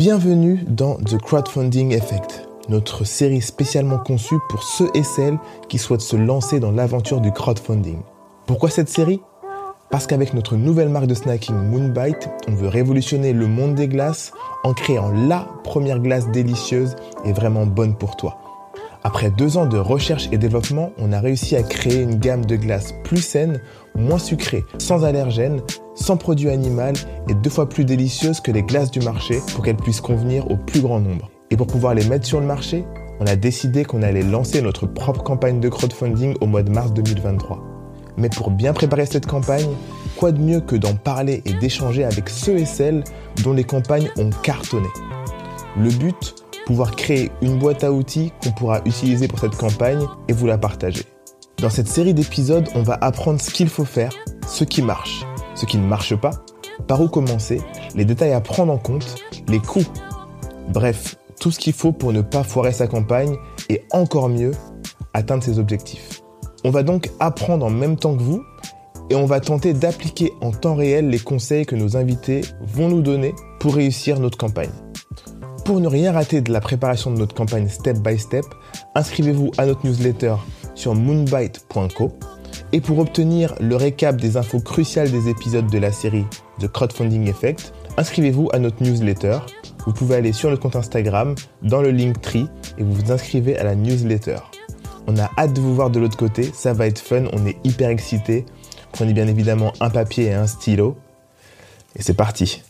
Bienvenue dans The Crowdfunding Effect, notre série spécialement conçue pour ceux et celles qui souhaitent se lancer dans l'aventure du crowdfunding. Pourquoi cette série? Parce qu'avec notre nouvelle marque de snacking Moonbite, on veut révolutionner le monde des glaces en créant la première glace délicieuse et vraiment bonne pour toi. Après deux ans de recherche et développement, on a réussi à créer une gamme de glaces plus saine, moins sucrée, sans allergènes, sans produits animaux et deux fois plus délicieuse que les glaces du marché pour qu'elles puissent convenir au plus grand nombre. Et pour pouvoir les mettre sur le marché, on a décidé qu'on allait lancer notre propre campagne de crowdfunding au mois de mars 2023. Mais pour bien préparer cette campagne, quoi de mieux que d'en parler et d'échanger avec ceux et celles dont les campagnes ont cartonné? Le but, pouvoir créer une boîte à outils qu'on pourra utiliser pour cette campagne et vous la partager. Dans cette série d'épisodes, on va apprendre ce qu'il faut faire, ce qui marche, ce qui ne marche pas, par où commencer, les détails à prendre en compte, les coûts. Bref, tout ce qu'il faut pour ne pas foirer sa campagne et encore mieux, atteindre ses objectifs. On va donc apprendre en même temps que vous et on va tenter d'appliquer en temps réel les conseils que nos invités vont nous donner pour réussir notre campagne. Pour ne rien rater de la préparation de notre campagne step by step, inscrivez-vous à notre newsletter sur moonbite.co. Et pour obtenir le récap des infos cruciales des épisodes de la série The Crowdfunding Effect, inscrivez-vous à notre newsletter. Vous pouvez aller sur le compte Instagram, dans le link tree, et vous vous inscrivez à la newsletter. On a hâte de vous voir de l'autre côté, ça va être fun, on est hyper excités. Prenez bien évidemment un papier et un stylo. Et c'est parti.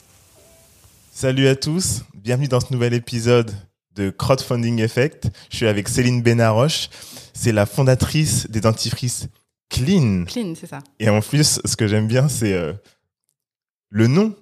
Salut à tous, bienvenue dans ce nouvel épisode de Crowdfunding Effect. Je suis avec Céline Benaroche, c'est la fondatrice des dentifrices Clean. Clean, c'est ça. Et en plus, ce que j'aime bien, c'est euh, le nom.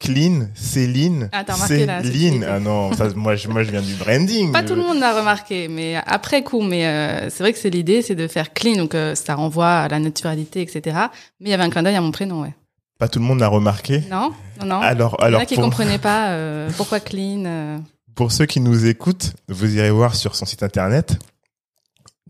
Clean, Céline, Ah, t'as remarqué, Céline. Ah non, ça, moi, je, moi je viens du branding. Pas tout le monde l'a remarqué, mais après coup. Mais euh, c'est vrai que c'est l'idée, c'est de faire clean, donc euh, ça renvoie à la naturalité, etc. Mais il y avait un clin d'œil à mon prénom, ouais. Pas tout le monde l'a remarqué. Non, non, non. Alors, il y en alors a qui pour, comprenaient pas pourquoi clean. pour ceux qui nous écoutent, vous irez voir sur son site internet.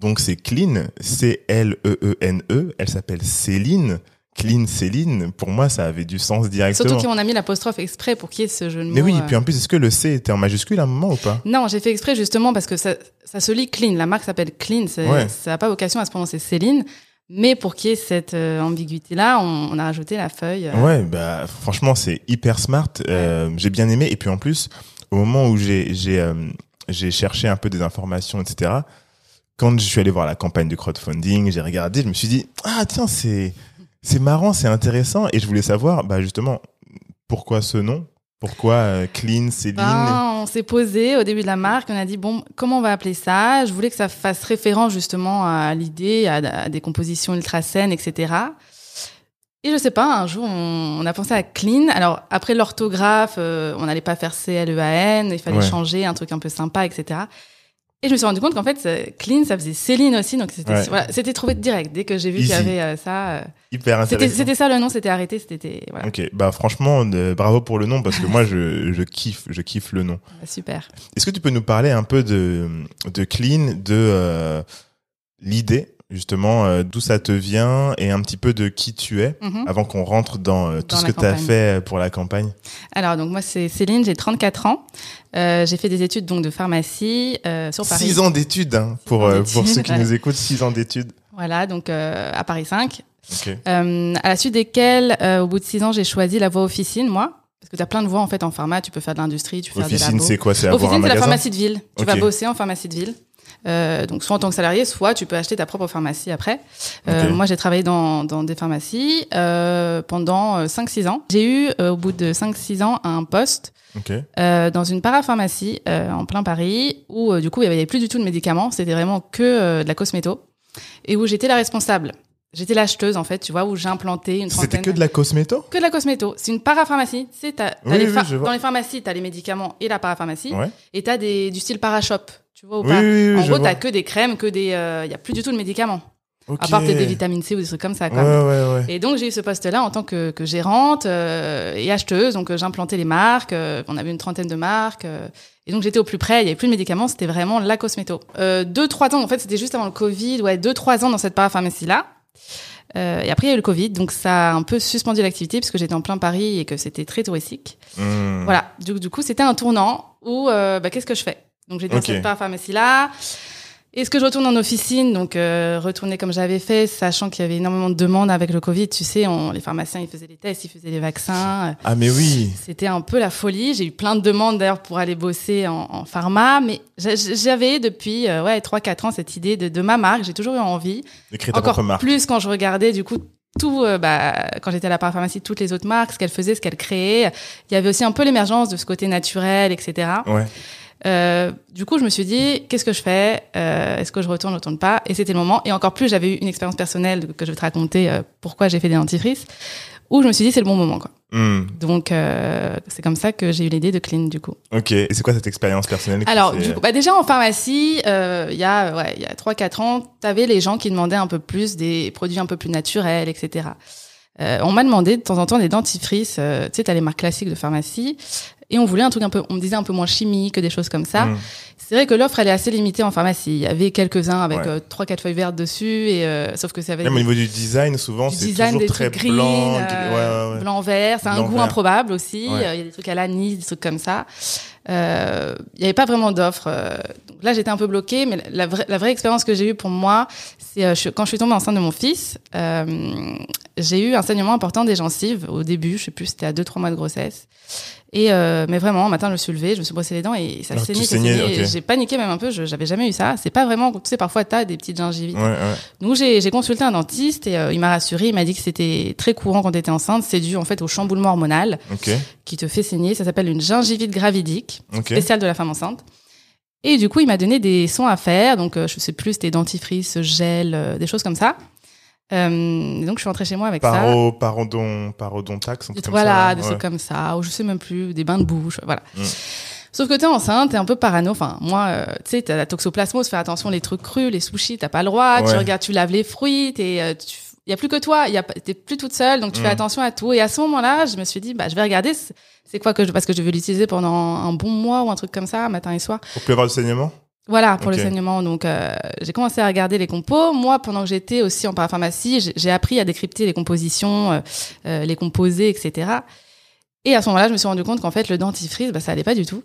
Donc c'est Clean, C-L-E-E-N-E. Elle s'appelle Céline. Clean Céline. Pour moi, ça avait du sens directement. Surtout qu'on a mis l'apostrophe exprès pour qu'il y ait ce jeu de mots. Mais oui, et euh. puis en plus, est-ce que le C était en majuscule à un moment ou pas? Non, j'ai fait exprès justement parce que ça, ça se lit clean. La marque s'appelle clean. Ouais. Ça n'a pas vocation à se prononcer Céline. Mais pour qu'il y ait cette euh, ambiguïté-là, on, on a rajouté la feuille. euh. Ouais, bah franchement, c'est hyper smart. Euh, J'ai bien aimé. Et puis en plus, au moment où j'ai j'ai cherché un peu des informations, etc. Quand je suis allé voir la campagne de crowdfunding, j'ai regardé, je me suis dit ah tiens c'est c'est marrant, c'est intéressant. Et je voulais savoir, bah justement, pourquoi ce nom? Pourquoi euh, Clean, Céline? Ben, on s'est posé au début de la marque, on a dit bon, comment on va appeler ça? Je voulais que ça fasse référence justement à l'idée, à, à des compositions ultra saines, etc. Et je sais pas, un jour on, on a pensé à clean. Alors après l'orthographe, euh, on n'allait pas faire C L E A N, il fallait Ouais. changer un truc un peu sympa, etc. Et je me suis rendu compte qu'en fait euh, clean ça faisait Céline aussi, donc c'était Ouais. voilà, trouvé direct dès que j'ai vu qu'il y avait euh, ça. euh, Hyper c'était intéressant. c'était ça le nom, c'était arrêté, c'était voilà, Ok, bah franchement, euh, bravo pour le nom parce que moi je, je kiffe, je kiffe le nom. super. Est-ce que tu peux nous parler un peu de, de Clean, de l'idée justement, euh, d'où ça te vient et un petit peu de qui tu es Mhm. avant qu'on rentre dans euh, tout Dans ce la que tu as fait pour la campagne Alors, donc moi, c'est Céline, j'ai 34 ans. Euh, j'ai fait des études donc de pharmacie euh, sur Paris. Six ans d'études hein, pour, ans euh, pour ceux qui ouais. nous écoutent, six ans d'études. Voilà, donc euh, à Paris 5. Ok. Euh, à la suite desquelles, euh, au bout de 6 ans, j'ai choisi la voie officine, moi. Parce que tu as plein de voies en fait en pharma. Tu peux faire de l'industrie, tu peux faire des Officine, labos. c'est quoi? C'est Officine, c'est la pharmacie de ville. Tu vas bosser en pharmacie de ville. Euh, donc soit en tant que salarié, soit tu peux acheter ta propre pharmacie après. Euh. Moi, j'ai travaillé dans, dans des pharmacies euh, pendant euh, 5-6 ans. J'ai eu, euh, au bout de 5-6 ans, un poste Ok. euh, dans une parapharmacie euh, en plein Paris où euh, du coup il y avait plus du tout de médicaments, c'était vraiment que euh, de la cosméto et où j'étais la responsable. J'étais l'acheteuse en fait, tu vois, où j'ai implanté une C'était trentaine que de la cosméto? Que de la cosméto. C'est une parapharmacie. T'as Oui, dans les pharmacies, t'as les médicaments et la parapharmacie, Ouais. et t'as des du style parashop. Tu vois ou Oui, pas oui, oui, En gros, t'as que des crèmes, que des, il y a plus du tout de médicaments. Ok. À part des vitamines C ou des trucs comme ça. Ouais, Quoi. ouais, ouais. Et donc j'ai eu ce poste-là en tant que, que gérante euh, et acheteuse. Donc euh, j'implantais les marques. euh, on avait une trentaine de marques. euh, et donc j'étais au plus près. Il y avait plus de médicaments. C'était vraiment la cosméto. Euh, deux trois ans. En fait, c'était juste avant le Covid. Ouais, deux trois ans dans cette parapharmacie-là. Euh, et après, il y a eu le Covid, donc ça a un peu suspendu l'activité puisque j'étais en plein Paris et que c'était très touristique. Hmm. Voilà. Du, du coup, c'était un tournant où, euh, bah, qu'est-ce que je fais? Donc, j'étais Ok. dans cette parapharmacie-là. Est-ce que je retourne en officine? Donc, euh, retourner comme j'avais fait, sachant qu'il y avait énormément de demandes avec le Covid. Tu sais, on, les pharmaciens, ils faisaient les tests, ils faisaient les vaccins. Ah mais oui. C'était un peu la folie. J'ai eu plein de demandes d'ailleurs pour aller bosser en, en pharma, mais j'a- j'avais depuis euh, ouais 3-4 ans cette idée de, de ma marque. J'ai toujours eu envie. D'écrire ta Encore propre marque. plus quand je regardais du coup tout, euh, bah, quand j'étais à la parapharmacie, toutes les autres marques, ce qu'elles faisaient, ce qu'elles créaient. Il y avait aussi un peu l'émergence de ce côté naturel, etc. Ouais. Euh, du coup, je me suis dit, qu'est-ce que je fais? Euh, Est-ce que je retourne, je retourne pas? Et c'était le moment. Et encore plus, j'avais eu une expérience personnelle que je vais te raconter euh, pourquoi j'ai fait des dentifrices, où je me suis dit, c'est le bon moment. Quoi. Hmm. Donc, euh, c'est comme ça que j'ai eu l'idée de Clean, du coup. Ok. Et c'est quoi cette expérience personnelle Alors, du coup, bah déjà en pharmacie, euh, il y a ouais, y a trois quatre ans, t'avais les gens qui demandaient un peu plus des produits un peu plus naturels, etc. Euh, on m'a demandé de temps en temps des dentifrices. euh, tu sais, t'as les marques classiques de pharmacie, et on voulait un truc un peu, on me disait un peu moins chimique, des choses comme ça. Hmm. C'est vrai que l'offre elle est assez limitée en pharmacie. Il y avait quelques uns avec euh, trois quatre feuilles vertes dessus, et euh, sauf que ça avait Même au niveau du design, souvent, c'est design toujours des très trucs green, blanc. euh, gris- ouais, blanc vert. C'est un goût vert. improbable aussi. Euh, Il Ouais. y a des trucs à l'anis, des trucs comme ça. Euh, Il n'y avait pas vraiment d'offres. euh, donc là, j'étais un peu bloquée, mais la vraie, la vraie expérience que j'ai eue pour moi, c'est euh, quand je suis tombée enceinte de mon fils. euh, j'ai eu un saignement important des gencives au début. Je sais plus, c'était à 2-3 mois de grossesse. Et euh, mais vraiment, un matin, je me suis levée, je me suis brossé les dents et ça Alors, saignait, ça saignait, saignait. ok. J'ai paniqué même un peu. je- J'avais jamais eu ça. C'est pas vraiment, tu sais, parfois t'as des petites gingivites. Ouais, ouais. Donc j'ai consulté un dentiste et euh, il m'a rassuré, il m'a dit que c'était très courant quand tu étais enceinte, c'est dû en fait au chamboulement hormonal qui te fait saigner, ça s'appelle une gingivite gravidique, spéciale de la femme enceinte. Et du coup, il m'a donné des sons à faire, donc euh, je sais plus, c'était dentifrice, gel, euh, des choses comme ça. Euh, donc je suis rentrée chez moi avec ça. Paro, parodon, parodontax, un truc comme ça. voilà, là. des trucs comme ça, ou je sais même plus, des bains de bouche, voilà. Mm. Sauf que t'es enceinte, t'es un peu parano. Enfin, moi, euh, tu sais, t'as la toxoplasmose, fais attention, les trucs crus, les sushis, t'as pas le droit. Tu regardes, tu laves les fruits, t'es, euh, tu, y a plus que toi, y a, t'es plus toute seule, donc tu fais Mm. attention à tout. Et à ce moment-là, je me suis dit, bah, je vais regarder, c'est- quoi que je, parce que je vais l'utiliser pendant un bon mois ou un truc comme ça, matin et soir. Pour plus avoir de saignement? Voilà, pour le saignement. Donc, euh, j'ai commencé à regarder les compos. Moi, pendant que j'étais aussi en parapharmacie, j'ai- j'ai appris à décrypter les compositions, euh, euh, les composés, etc. Et à ce moment-là, je me suis rendu compte qu'en fait, le dentifrice, bah, ça allait pas du tout.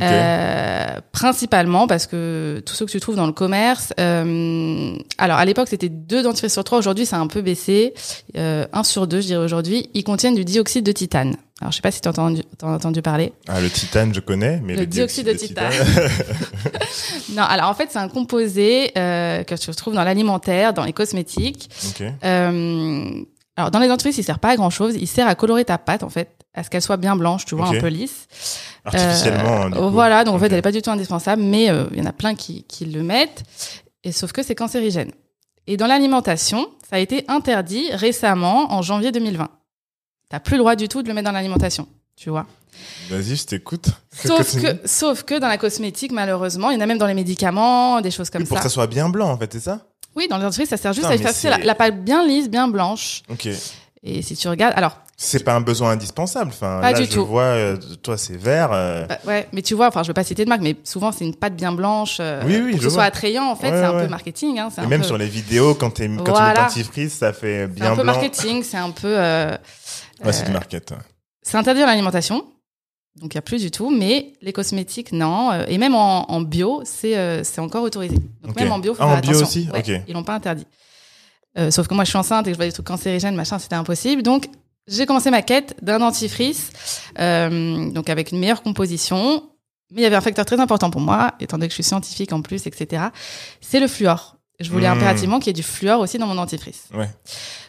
Euh, principalement parce que tous ceux que tu trouves dans le commerce, euh, alors à l'époque c'était deux dentifrices sur trois, aujourd'hui ça a un peu baissé, euh, un sur deux je dirais aujourd'hui, ils contiennent du dioxyde de titane. Alors je sais pas si tu as entendu, t'as entendu parler. Ah, le titane, je connais, mais Le le, dioxyde de Non, alors en fait c'est un composé euh, que tu retrouves dans l'alimentaire, dans les cosmétiques. ok. Alors dans les dentifrices il sert pas à grand chose, il sert à colorer ta pâte en fait, à ce qu'elle soit bien blanche, tu vois, un peu lisse. Artificiellement. Euh, voilà, donc en fait, elle est pas du tout indispensable, mais euh, il y en a plein qui, qui le mettent. Et sauf que c'est cancérigène. Et dans l'alimentation, ça a été interdit récemment en janvier 2020. T'as plus le droit du tout de le mettre dans l'alimentation, tu vois. Vas-y, je t'écoute. Sauf que, sauf que dans la cosmétique, malheureusement, il y en a même dans les médicaments, des choses comme Oui, pour ça. que ça soit bien blanc, en fait, c'est ça? Oui, dans les dentifrices, ça sert juste Putain, à c'est- la, la pâte bien lisse, bien blanche. Ok. Et si tu regardes, alors, C'est pas un besoin indispensable. Enfin, Pas là, du je tout. vois, euh, toi, c'est vert. euh, bah, ouais, mais tu vois, enfin, je veux pas citer de marque, mais souvent c'est une pâte bien blanche. euh, Oui, oui, pour que ce soit attrayant, en fait, Ouais, c'est un peu marketing. Hein, c'est Et même peu- sur les vidéos, quand, quand tu mets Voilà. dentifrice, ça fait C'est bien un peu blanc. marketing, c'est un peu. euh, Ouais, c'est euh, du market. ouais. c'est interdit dans l'alimentation, donc il y a plus du tout. Mais les cosmétiques, non. euh, et même en, en bio, c'est euh, encore autorisé. Donc même en bio, faut Ah, faire en bio attention. aussi? Ouais, Ok. Ils l'ont pas interdit. Euh, sauf que moi, je suis enceinte et que je vois des trucs cancérigènes, machin, c'était impossible. Donc j'ai commencé ma quête d'un dentifrice, euh, donc avec une meilleure composition. Mais il y avait un facteur très important pour moi, étant donné que je suis scientifique en plus, etc. C'est le fluor. Je voulais Mmh. impérativement qu'il y ait du fluor aussi dans mon dentifrice. Ouais.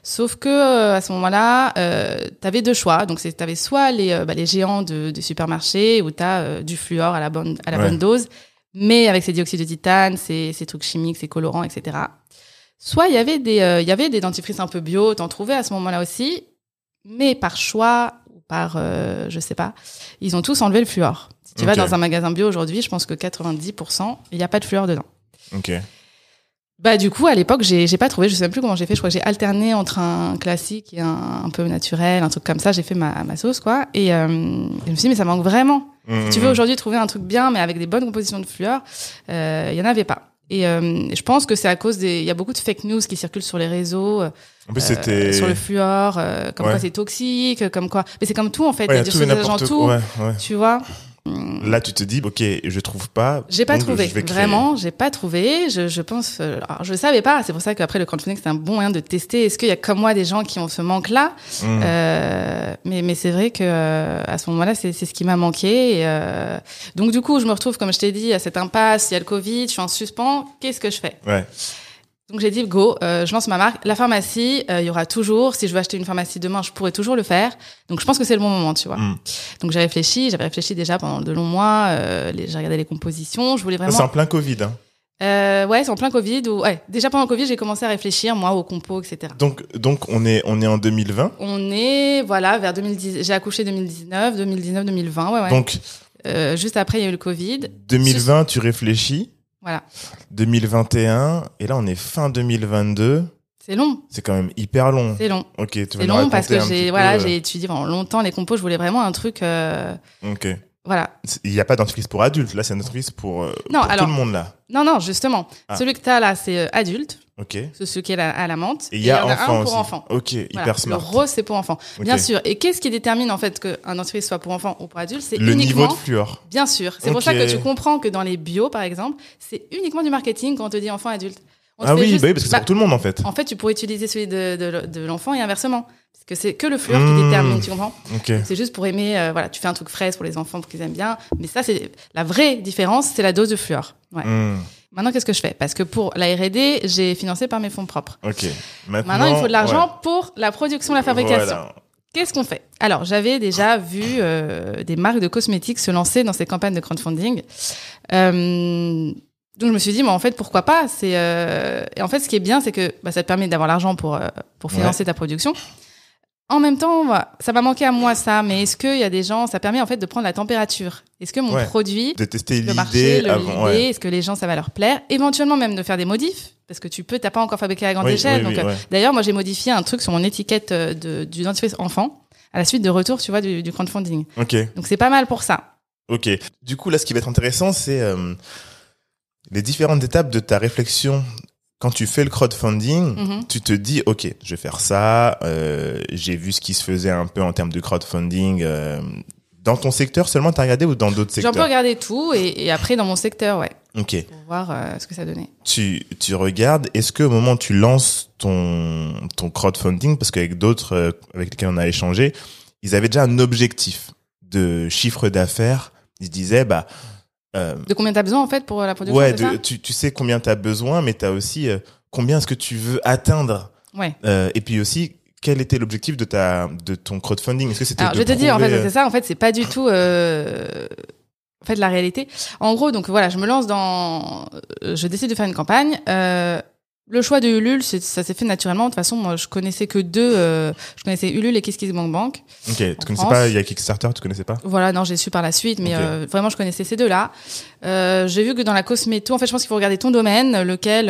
Sauf que euh, à ce moment-là, euh, tu avais deux choix. Donc, tu avais soit les, euh, bah, les géants de, de supermarché où tu as du fluor à la bonne, à la Ouais. bonne dose, mais avec ces dioxydes de titane, ces, ces trucs chimiques, ces colorants, etc. Soit il y avait des, euh, il y avait des dentifrices un peu bio, t'en trouvais à ce moment-là aussi, mais par choix ou par, euh, je sais pas, ils ont tous enlevé le fluor. Si tu vas dans un magasin bio aujourd'hui, je pense que 90%, il n'y a pas de fluor dedans. Ok. Bah du coup à l'époque j'ai j'ai pas trouvé je sais même plus comment j'ai fait je crois que j'ai alterné entre un classique et un, un peu naturel un truc comme ça j'ai fait ma, ma sauce quoi et euh, je me suis dit mais ça manque vraiment Mmh, si tu veux aujourd'hui trouver un truc bien mais avec des bonnes compositions de fluor euh, il y en avait pas Et euh, je pense que c'est à cause des. Il y a beaucoup de fake news qui circulent sur les réseaux. En plus, euh, sur le fluor, euh, comme Ouais. quoi c'est toxique, comme quoi. Mais c'est comme tout en fait. Ouais, il y a des tout choses tout. Ouais, ouais. Tu vois. Là, tu te dis, ok, je trouve pas. J'ai pas trouvé. Vraiment, j'ai pas trouvé. Je, je pense. euh, alors, je savais pas. C'est pour ça qu'après le crowdfunding, c'est un bon moyen de tester. Est-ce qu'il y a comme moi des gens qui ont ce manque-là Mm. Euh, mais, mais c'est vrai que euh, à ce moment-là, c'est c'est ce qui m'a manqué. Et, euh, donc du coup, je me retrouve, comme je t'ai dit, à cette impasse. Il y a le Covid, je suis en suspens. Qu'est-ce que je fais? Ouais. Donc j'ai dit go, euh, je lance ma marque. La pharmacie, euh, il y aura toujours. Si je veux acheter une pharmacie demain, je pourrais toujours le faire. Donc je pense que c'est le bon moment, tu vois. Mm. Donc j'ai réfléchi, j'avais réfléchi déjà pendant de longs mois. Euh, j'ai regardé les compositions. Je voulais vraiment. C'est en plein Covid. Hein. Euh, ouais, c'est en plein Covid. Ou ouais, déjà pendant le Covid, j'ai commencé à réfléchir moi aux compos, etc. Donc, donc on est, on est en 2020. On est voilà vers 2010. J'ai accouché 2019, 2019, 2020. Ouais, ouais. Donc, Euh, juste après, il y a eu le Covid. 2020, tu réfléchis. Voilà. 2021, et là, on est fin 2022. C'est long. C'est quand même hyper long. C'est long. Ok, tu vas C'est long parce que j'ai voilà, euh, j'ai étudié pendant longtemps les compos. Je voulais vraiment un truc. euh, Ok. voilà. Il n'y a pas d'entreprise pour adultes. Là, c'est une entreprise pour, euh, Non, pour alors- tout le monde, là. Non, non, justement. Ah. Celui que tu as là, c'est adulte. Ok. Et qui est à, la menthe. il y a enfant un pour aussi. enfant. Ok, hyper Voilà. smart. Le rose, c'est pour enfant. Ok. Bien sûr. Et qu'est-ce qui détermine en fait qu'un entreprise soit pour enfant ou pour adulte? C'est Le uniquement. niveau de fluor. Bien sûr. C'est pour ça que tu comprends que dans les bio, par exemple, c'est uniquement du marketing quand on te dit enfant adulte. On Ah oui, juste- bah oui, parce que c'est bah, pour tout le monde, en fait. En fait, tu pourrais utiliser celui de, de, de l'enfant et inversement. Parce que c'est que le fluor Mmh. qui détermine, tu comprends. C'est juste pour aimer, euh, voilà, tu fais un truc fraise pour les enfants pour qu'ils aiment bien. Mais ça, c'est la vraie différence, c'est la dose de fluor. Ouais. Hmm, Maintenant, qu'est-ce que je fais? Parce que pour la R&D, j'ai financé par mes fonds propres. Ok. Maintenant, Maintenant, il faut de l'argent ouais. pour la production, la fabrication. Voilà. Qu'est-ce qu'on fait? Alors, j'avais déjà vu euh, des marques de cosmétiques se lancer dans ces campagnes de crowdfunding. Euh, donc, je me suis dit, mais en fait, pourquoi pas? C'est euh, Et en fait, ce qui est bien, c'est que bah, ça te permet d'avoir l'argent pour, pour financer ta production. En même temps, ça va manquer à moi ça, mais est-ce qu'il y a des gens, ça permet en fait de prendre la température? Est-ce que mon Ouais. produit, De tester le marché, avant. Ouais. est-ce que les gens ça va leur plaire? Éventuellement même de faire des modifs, parce que tu peux, t'as pas encore fabriqué à grande Oui, échelle. oui, donc, oui, euh, ouais. D'ailleurs, moi j'ai modifié un truc sur mon étiquette euh, de, du dentifrice enfant à la suite de retour, tu vois, du, du crowdfunding. Ok. Donc c'est pas mal pour ça. Ok. Du coup, là, ce qui va être intéressant, c'est euh, les différentes étapes de ta réflexion. Quand tu fais le crowdfunding, Mhm. tu te dis, ok, je vais faire ça. euh, J'ai vu ce qui se faisait un peu en termes de crowdfunding. euh, dans ton secteur seulement, t'as regardé ou dans d'autres J'ai un peu secteurs regardé tout et, et après dans mon secteur, ouais, Ok. pour voir euh, ce que ça donnait. Tu, tu regardes, est-ce que au moment où tu lances ton, ton crowdfunding, parce qu'avec d'autres avec lesquels on a échangé, ils avaient déjà un objectif de chiffre d'affaires. Ils se disaient, bah, euh, De combien t'as besoin en fait pour la production ouais, de- tu, tu sais combien tu as besoin, mais tu as aussi euh, combien est-ce que tu veux atteindre. Ouais. Euh, et puis aussi, quel était l'objectif de, ta, de ton crowdfunding? Est-ce que c'était Alors de je vais te dire en fait prouver, c'est ça. En fait c'est pas du tout. Euh... En fait la réalité. En gros donc voilà, je me lance dans. euh, Je décide de faire une campagne. Euh... Le choix de Ulule, ça s'est fait naturellement. De toute façon, moi, je connaissais que deux. euh, je connaissais Ulule et KissKissBankBank. Ok, tu connaissais France. pas, il y a Kickstarter, tu connaissais pas? Voilà, non, j'ai su par la suite, mais euh, vraiment, je connaissais ces deux-là. Euh, j'ai vu que dans la cosméto, en fait, je pense qu'il faut regarder ton domaine, lequel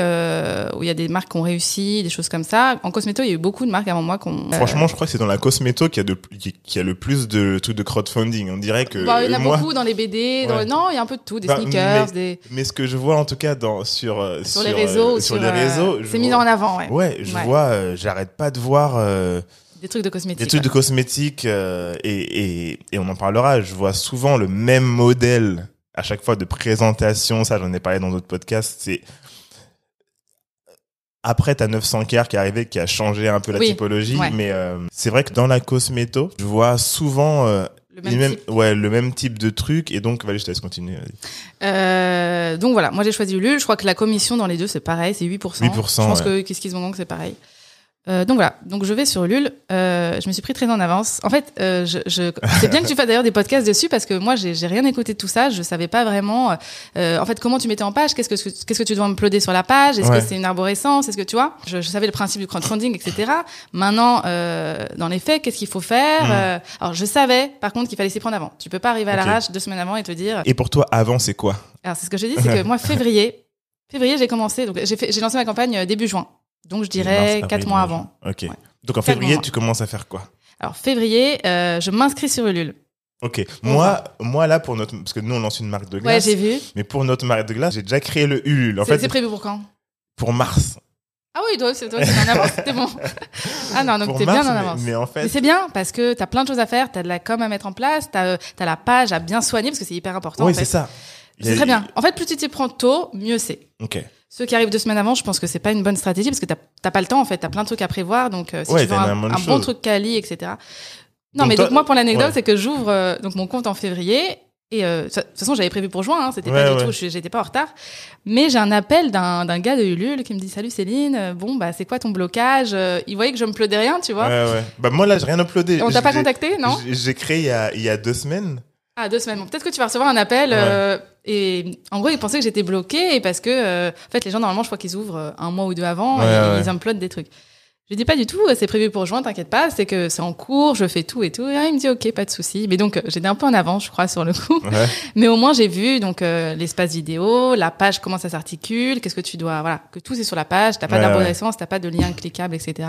où il y a des marques qui ont réussi, des choses comme ça. En cosméto, il y a eu beaucoup de marques avant moi qui ont. Franchement, je crois que c'est dans la cosméto qu'il y a, de, le plus de trucs de crowdfunding. On dirait que Bah, il y en a moi, beaucoup dans les BD. Dans Ouais. le- Non, il y a un peu de tout, des Bah, sneakers, des mais ce que je vois en tout cas dans sur euh, sur les réseaux, sur, sur, les euh, réseaux, c'est mis en avant, ouais. Ouais, je Ouais. vois, euh, j'arrête pas de voir euh, Des trucs de cosmétiques. des trucs de cosmétiques euh, et, et, et on en parlera. Je vois souvent le même modèle à chaque fois de présentation. Ça, j'en ai parlé dans d'autres podcasts. C'est après t'as 900 Care qui est arrivé, qui a changé un peu la Oui, typologie, ouais. mais c'est vrai que dans la cosméto, je vois souvent Le même type. ouais, le même type de truc. Et donc, vas-y, je te laisse continuer. Euh, donc voilà, moi j'ai choisi Ulule. Je crois que la commission dans les deux c'est pareil, c'est 8%. 8%, Je pense ouais. que qu'est-ce qu'ils ont c'est pareil. Euh, donc voilà, donc je vais sur Ulule. Euh, je me suis pris très en avance. En fait, euh, je, je... c'est bien que tu fasses d'ailleurs des podcasts dessus parce que moi j'ai j'ai rien écouté de tout ça. Je savais pas vraiment. euh, en fait, comment tu mettais en page Qu'est-ce que qu'est-ce que tu dois uploader sur la page? Est-ce Ouais. que c'est une arborescence? Est-ce que tu vois? Je, je savais le principe du crowdfunding, etc. Maintenant, euh, dans les faits, qu'est-ce qu'il faut faire? Mm. Euh, Alors je savais par contre qu'il fallait s'y prendre avant. Tu peux pas arriver à Ok. l'arrache deux semaines avant et te dire Et pour toi, avant, c'est quoi? Alors c'est ce que je dis, c'est que moi février, février j'ai commencé, donc j'ai j'ai lancé ma campagne début juin, donc je dirais Mars, quatre avril, mois mai, avant. Ok. Ouais. Donc en février, tu commences à faire quoi? Alors février, euh, je m'inscris sur Ulule. Ok. Moi, moi là pour notre, parce que nous on lance une marque de Ouais, glace. j'ai vu. mais pour notre marque de glace, j'ai déjà créé le Ulule. En C'est fait, c'est prévu pour quand? pour mars. Ah oui, toi, c'est toi, c'est en avance, t'es bon. Ah non, donc t'es bien en mais- avance. Mais, en fait, Mais c'est bien parce que t'as plein de choses à faire, t'as de la com à mettre en place, t'as as la page à bien soigner parce que c'est hyper important. oui, c'est ça. C'est très bien. En fait, plus tu t'y prends tôt, mieux c'est. Ok. Ceux qui arrivent deux semaines avant, je pense que c'est pas une bonne stratégie parce que t'as pas le temps en fait, t'as plein de trucs à prévoir. Donc euh, si Ouais, tu veux un, bon truc quali, etc. Non, Donc mais donc moi pour l'anecdote, ouais. c'est que j'ouvre euh, donc mon compte en février. Et euh, de toute façon, j'avais prévu pour juin, hein, c'était Ouais, pas du tout, je- j'étais pas en retard. Mais j'ai un appel d'un gars de Ulule qui me dit Salut Céline, bon, bah c'est quoi ton blocage Il voyait que je me plaudais rien, tu vois. Ouais, ouais. Bah moi là, j'ai rien uploadé. On t'a pas contacté, non? j'ai- J'ai créé il y a, il y a deux semaines. Ah, deux semaines. Bon, peut-être que tu vas recevoir un appel. Et en gros, ils pensaient que j'étais bloquée parce que, euh, en fait, les gens, normalement, je crois qu'ils ouvrent euh, un mois ou deux avant Ouais, et ouais. ils uploadent des trucs. Je dis pas du tout, euh, c'est prévu pour juin, t'inquiète pas, c'est que c'est en cours, je fais tout et tout. Et là, il me dit, ok, pas de souci. Mais donc, euh, j'étais un peu en avance, je crois, sur le coup. Ouais. Mais au moins, j'ai vu donc euh, l'espace vidéo, la page, comment ça s'articule, qu'est-ce que tu dois, voilà, que tout c'est sur la page, t'as pas Ouais, d'arborescence, t'as pas de lien cliquable, etc.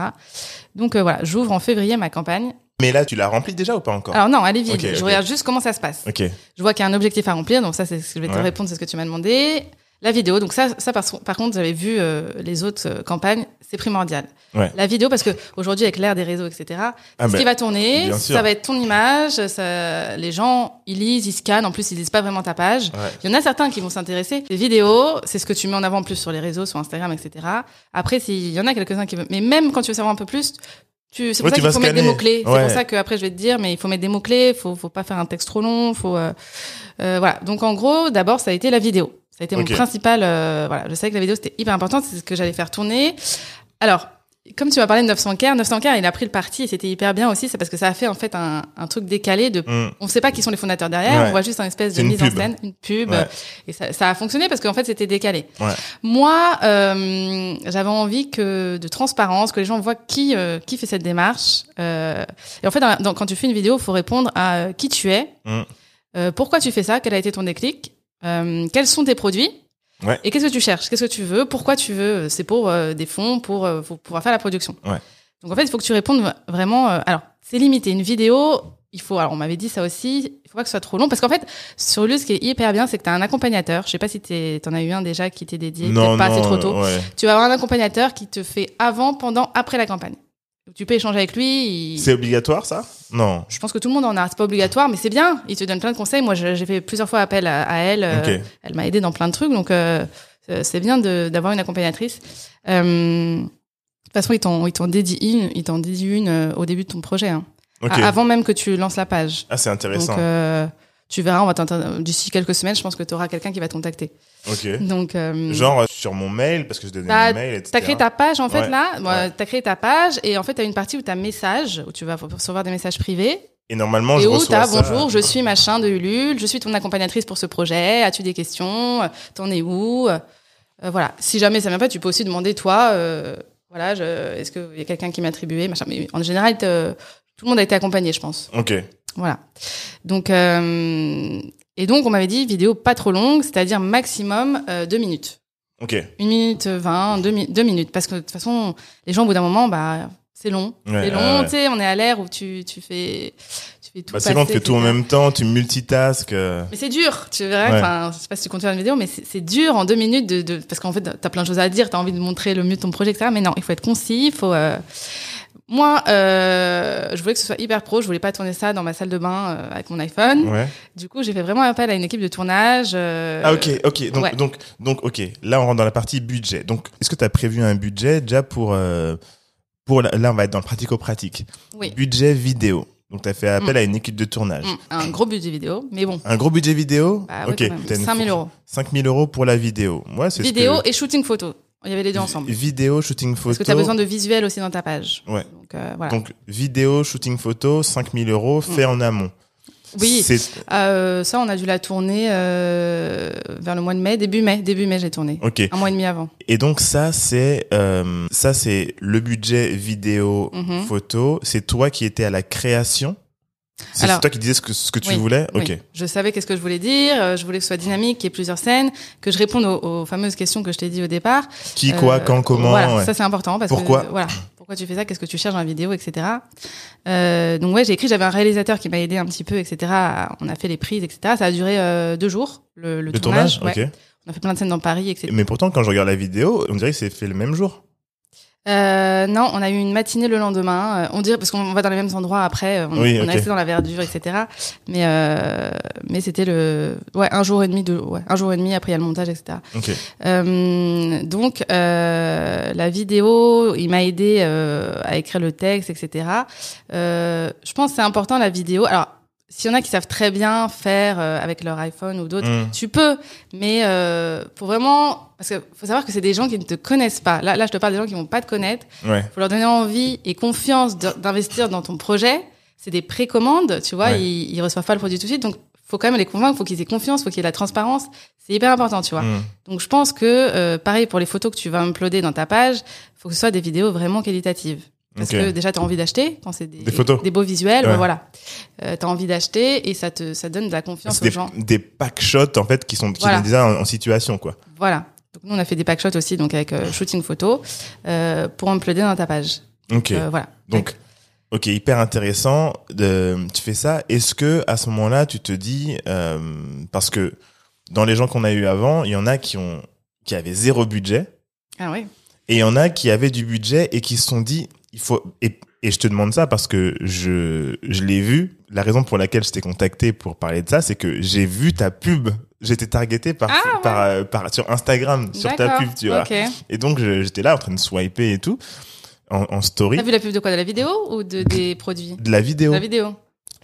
Donc euh, voilà, j'ouvre en février ma campagne. Mais là, tu l'as rempli déjà ou pas encore? Alors non, elle est vide. Je ok. regarde juste comment ça se passe. Ok. Je vois qu'il y a un objectif à remplir, donc ça, c'est ce que je vais te Ouais. répondre, c'est ce que tu m'as demandé. La vidéo, donc ça, ça par, par contre, j'avais vu euh, les autres euh, campagnes, c'est primordial. Ouais. La vidéo, parce que aujourd'hui, avec l'ère des réseaux, etc., Ah, ce ben, qui va tourner, ça va être ton image, ça, les gens, ils lisent, ils scannent, en plus, ils lisent pas vraiment ta page. Ouais. Il y en a certains qui vont s'intéresser. Les vidéos, c'est ce que tu mets en avant plus sur les réseaux, sur Instagram, etc. Après, s'il y en a quelques-uns qui veulent, mais même quand tu veux savoir un peu plus, tu, c'est pour Ouais, ça qu'il faut mettre des mots-clés. C'est pour ça qu'après, je vais te dire, mais il faut mettre des mots-clés, faut, faut pas faire un texte trop long, faut, euh, euh, voilà. Donc, en gros, d'abord, ça a été la vidéo. Ça a été mon principal, euh, voilà. Je savais que la vidéo, c'était hyper important, c'est ce que j'allais faire tourner. Alors, comme tu m'as parlé de 900K, 900K, il a pris le parti et c'était hyper bien aussi, c'est parce que ça a fait, en fait, un, un truc décalé de Hmm. on ne sait pas qui sont les fondateurs derrière, Ouais. on voit juste un espèce de mise pub. en scène, une pub, Ouais. et ça, ça a fonctionné parce qu'en fait c'était décalé. Ouais. Moi, euh, j'avais envie que de transparence, que les gens voient qui euh, qui fait cette démarche. Euh, et en fait, dans- dans- quand tu fais une vidéo, il faut répondre à euh, qui tu es, Mm. euh, pourquoi tu fais ça, quel a été ton déclic, euh, quels sont tes produits. Ouais. Et qu'est-ce que tu cherches? Qu'est-ce que tu veux? Pourquoi tu veux? C'est pour euh, des fonds, pour, euh, pour pouvoir faire la production. Ouais. Donc en fait, il faut que tu répondes vraiment. euh, alors, c'est limité. Une vidéo, il faut. Alors, on m'avait dit ça aussi. Il faut pas que ce soit trop long parce qu'en fait, sur le, ce qui est hyper bien, c'est que tu as un accompagnateur. Je sais pas si tu en as eu un déjà qui t'est dédié. Non, peut-être pas, non. c'est trop tôt. Ouais. Tu vas avoir un accompagnateur qui te fait avant, pendant, après la campagne. Tu peux échanger avec lui. il- C'est obligatoire ça? Non. Je pense que tout le monde en a. C'est pas obligatoire, mais c'est bien. Il te donne plein de conseils. Moi, j'ai fait plusieurs fois appel à, à elle. euh, Ok. Elle m'a aidé dans plein de trucs, donc euh, euh, c'est bien d'avoir une accompagnatrice. Euh, de toute façon, ils t'en ils t'en dédient une, ils t'en dédient une au début de ton projet, hein. Avant même que tu lances la page. Ah, c'est intéressant. Donc, euh, tu verras, on va d'ici quelques semaines, je pense que tu auras quelqu'un qui va te contacter. Ok. Donc, euh, Genre euh, sur mon mail parce que je donnais Bah, mon mail, etc. T'as créé ta page en fait Ouais. là, Ouais. ouais. t'as créé ta page et en fait t'as une partie où t'as message, où tu vas recevoir des messages privés Et normalement, et je où reçois ça. bonjour, je suis machin de Ulule, je suis ton accompagnatrice pour ce projet, as-tu des questions, t'en es où, Euh, voilà. Si jamais ça vient pas, tu peux aussi demander toi, euh, voilà, est-ce qu'il y a quelqu'un qui m'a attribué, machin. Mais en général, tout le monde a été accompagné, je pense. Ok. Voilà. Donc euh, et donc on m'avait dit vidéo pas trop longue, c'est-à-dire maximum euh, deux minutes. Ok. Une minute vingt, deux, mi- deux minutes. Parce que de toute façon, les gens, au bout d'un moment, bah, c'est long. Ouais, c'est long, ouais, ouais. tu sais, on est à l'ère où tu, tu fais, tu fais tout Bah, c'est long, tu fais tout en même temps, tu multitasques. euh. Mais c'est dur, tu verras. Ouais. Enfin, je sais pas si tu comptes faire une vidéo, mais c'est dur en deux minutes de, de parce qu'en fait, t'as plein de choses à dire, t'as envie de montrer le mieux ton projet, etc. Mais non, il faut être concis, il faut. euh, Moi, euh, je voulais que ce soit hyper pro. Je voulais pas tourner ça dans ma salle de bain euh, avec mon iPhone. Ouais. Du coup, j'ai fait vraiment appel à une équipe de tournage. euh, Ah ok, ok. Donc, ouais. donc, donc, ok. Là, on rentre dans la partie budget. Donc, est-ce que tu as prévu un budget déjà pour, pour là, on va être dans le pratico-pratique. Oui. Budget vidéo. Donc, tu as fait appel Mm. à une équipe de tournage. Mm, Un gros budget vidéo, mais bon. Un gros budget vidéo Bah, ouais, Ok. quand même. t'as une 5 000 fourche- euros. 5 000 euros pour la vidéo. Moi, c'est ce Vidéo que... et shooting photo. Il y avait les deux ensemble. Vidéo, shooting photo. Parce que tu as besoin de visuels aussi dans ta page. Ouais. Donc, euh, voilà. Donc, vidéo, shooting photo, 5 000 euros fait en amont. oui, euh, ça, on a dû la tourner euh, vers le mois de mai, début mai. Début mai, j'ai tourné. Ok. Un mois et demi avant. Et donc ça c'est euh, ça c'est le budget vidéo Mhm. photo. C'est toi qui étais à la création. C'est toi qui disais ce que ce que tu Oui, voulais? Oui. Ok. Je savais qu'est-ce que je voulais dire. euh, Je voulais que ce soit dynamique, qu'il y ait plusieurs scènes, que je réponde aux, aux fameuses questions que je t'ai dit au départ. Qui Euh, quoi quand comment. Voilà, ouais. ça c'est important parce Pourquoi? que voilà. Pourquoi pourquoi tu fais ça, qu'est-ce que tu cherches dans la vidéo, etc. Euh, donc ouais, j'ai écrit, j'avais un réalisateur qui m'a aidé un petit peu, etc. On a fait les prises, etc. Ça a duré euh, deux jours, le, le Le tournage. tournage, ouais. ok. On a fait plein de scènes dans Paris, etc. Mais pourtant, quand je regarde la vidéo, on dirait que c'est fait le même jour. Euh, non, on a eu une matinée le lendemain. Euh, on dirait parce qu'on va dans les mêmes endroits après. euh, On, Oui, on ok. a resté dans la verdure, etc. Mais euh, mais c'était le ouais un jour et demi de ouais un jour et demi après il y a le montage, etc. Ok. Euh, donc euh, la vidéo, il m'a aidé euh, à écrire le texte, etc. Euh, je pense que c'est important la vidéo. Alors s'il y en a qui savent très bien faire euh, avec leur iPhone ou d'autres, Mm. tu peux, mais euh, pour vraiment, parce que faut savoir que c'est des gens qui ne te connaissent pas. Là, là, je te parle des gens qui vont pas te connaître. Ouais. Faut leur donner envie et confiance d'investir dans ton projet. C'est des précommandes, tu vois. Ouais. Ils, ils reçoivent pas le produit tout de suite, donc faut quand même les convaincre. Faut qu'ils aient confiance, faut qu'il y ait de la transparence. C'est hyper important, tu vois. Mm. Donc je pense que euh, pareil pour les photos que tu vas uploader dans ta page, faut que ce soit des vidéos vraiment qualitatives. Parce Ok. que déjà tu as envie d'acheter quand c'est des, Des photos. des beaux visuels, Ouais. ben voilà. Euh, tu as envie d'acheter et ça te ça donne de la confiance aux des, gens. des pack shots en fait qui sont qui Voilà. sont déjà en, en situation quoi. Voilà. Donc nous on a fait des pack shots aussi donc avec euh, shooting photo euh, pour uploader dans ta page. Ok. Euh, voilà. Donc, ok, hyper intéressant. Tu fais ça. Est-ce que à ce moment-là, tu te dis, euh, parce que dans les gens qu'on a eu avant, il y en a qui ont, qui avaient zéro budget, ah oui. et il y en a qui avaient du budget et qui se sont dit, il faut. Et, et je te demande ça parce que je, je l'ai vu. La raison pour laquelle je t'ai contacté pour parler de ça, c'est que j'ai vu ta pub. J'étais targeté par, Ah, ouais. par, euh, par, sur Instagram, sur ta pub, tu vois. Ok. Et donc, j'étais là en train de swiper et tout, en, en story. T'as vu la pub de quoi? De la vidéo ou de des produits? De la vidéo. De la vidéo.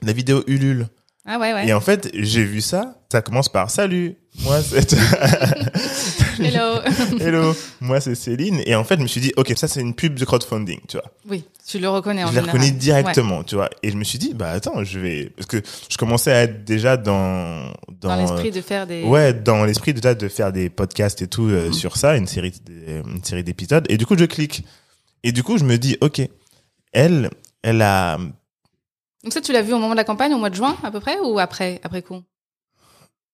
la vidéo Ulule. Ah ouais ouais. Et en fait, j'ai vu ça. Ça commence par salut. Moi, c'est Hello. hello. Moi, c'est Céline. Et en fait, je me suis dit, ok, ça c'est une pub de crowdfunding, tu vois. oui, tu le reconnais en je général. reconnu directement, tu vois. Et je me suis dit, bah attends, je vais parce que je commençais à être déjà dans Dans, l'esprit de faire des. Ouais, dans l'esprit déjà de faire des podcasts et tout euh, sur ça, une série, une série d'épisodes. Et du coup, je clique. Et du coup, je me dis, ok, elle, elle a, Donc ça tu l'as vu au moment de la campagne au mois de juin à peu près ou après après coup?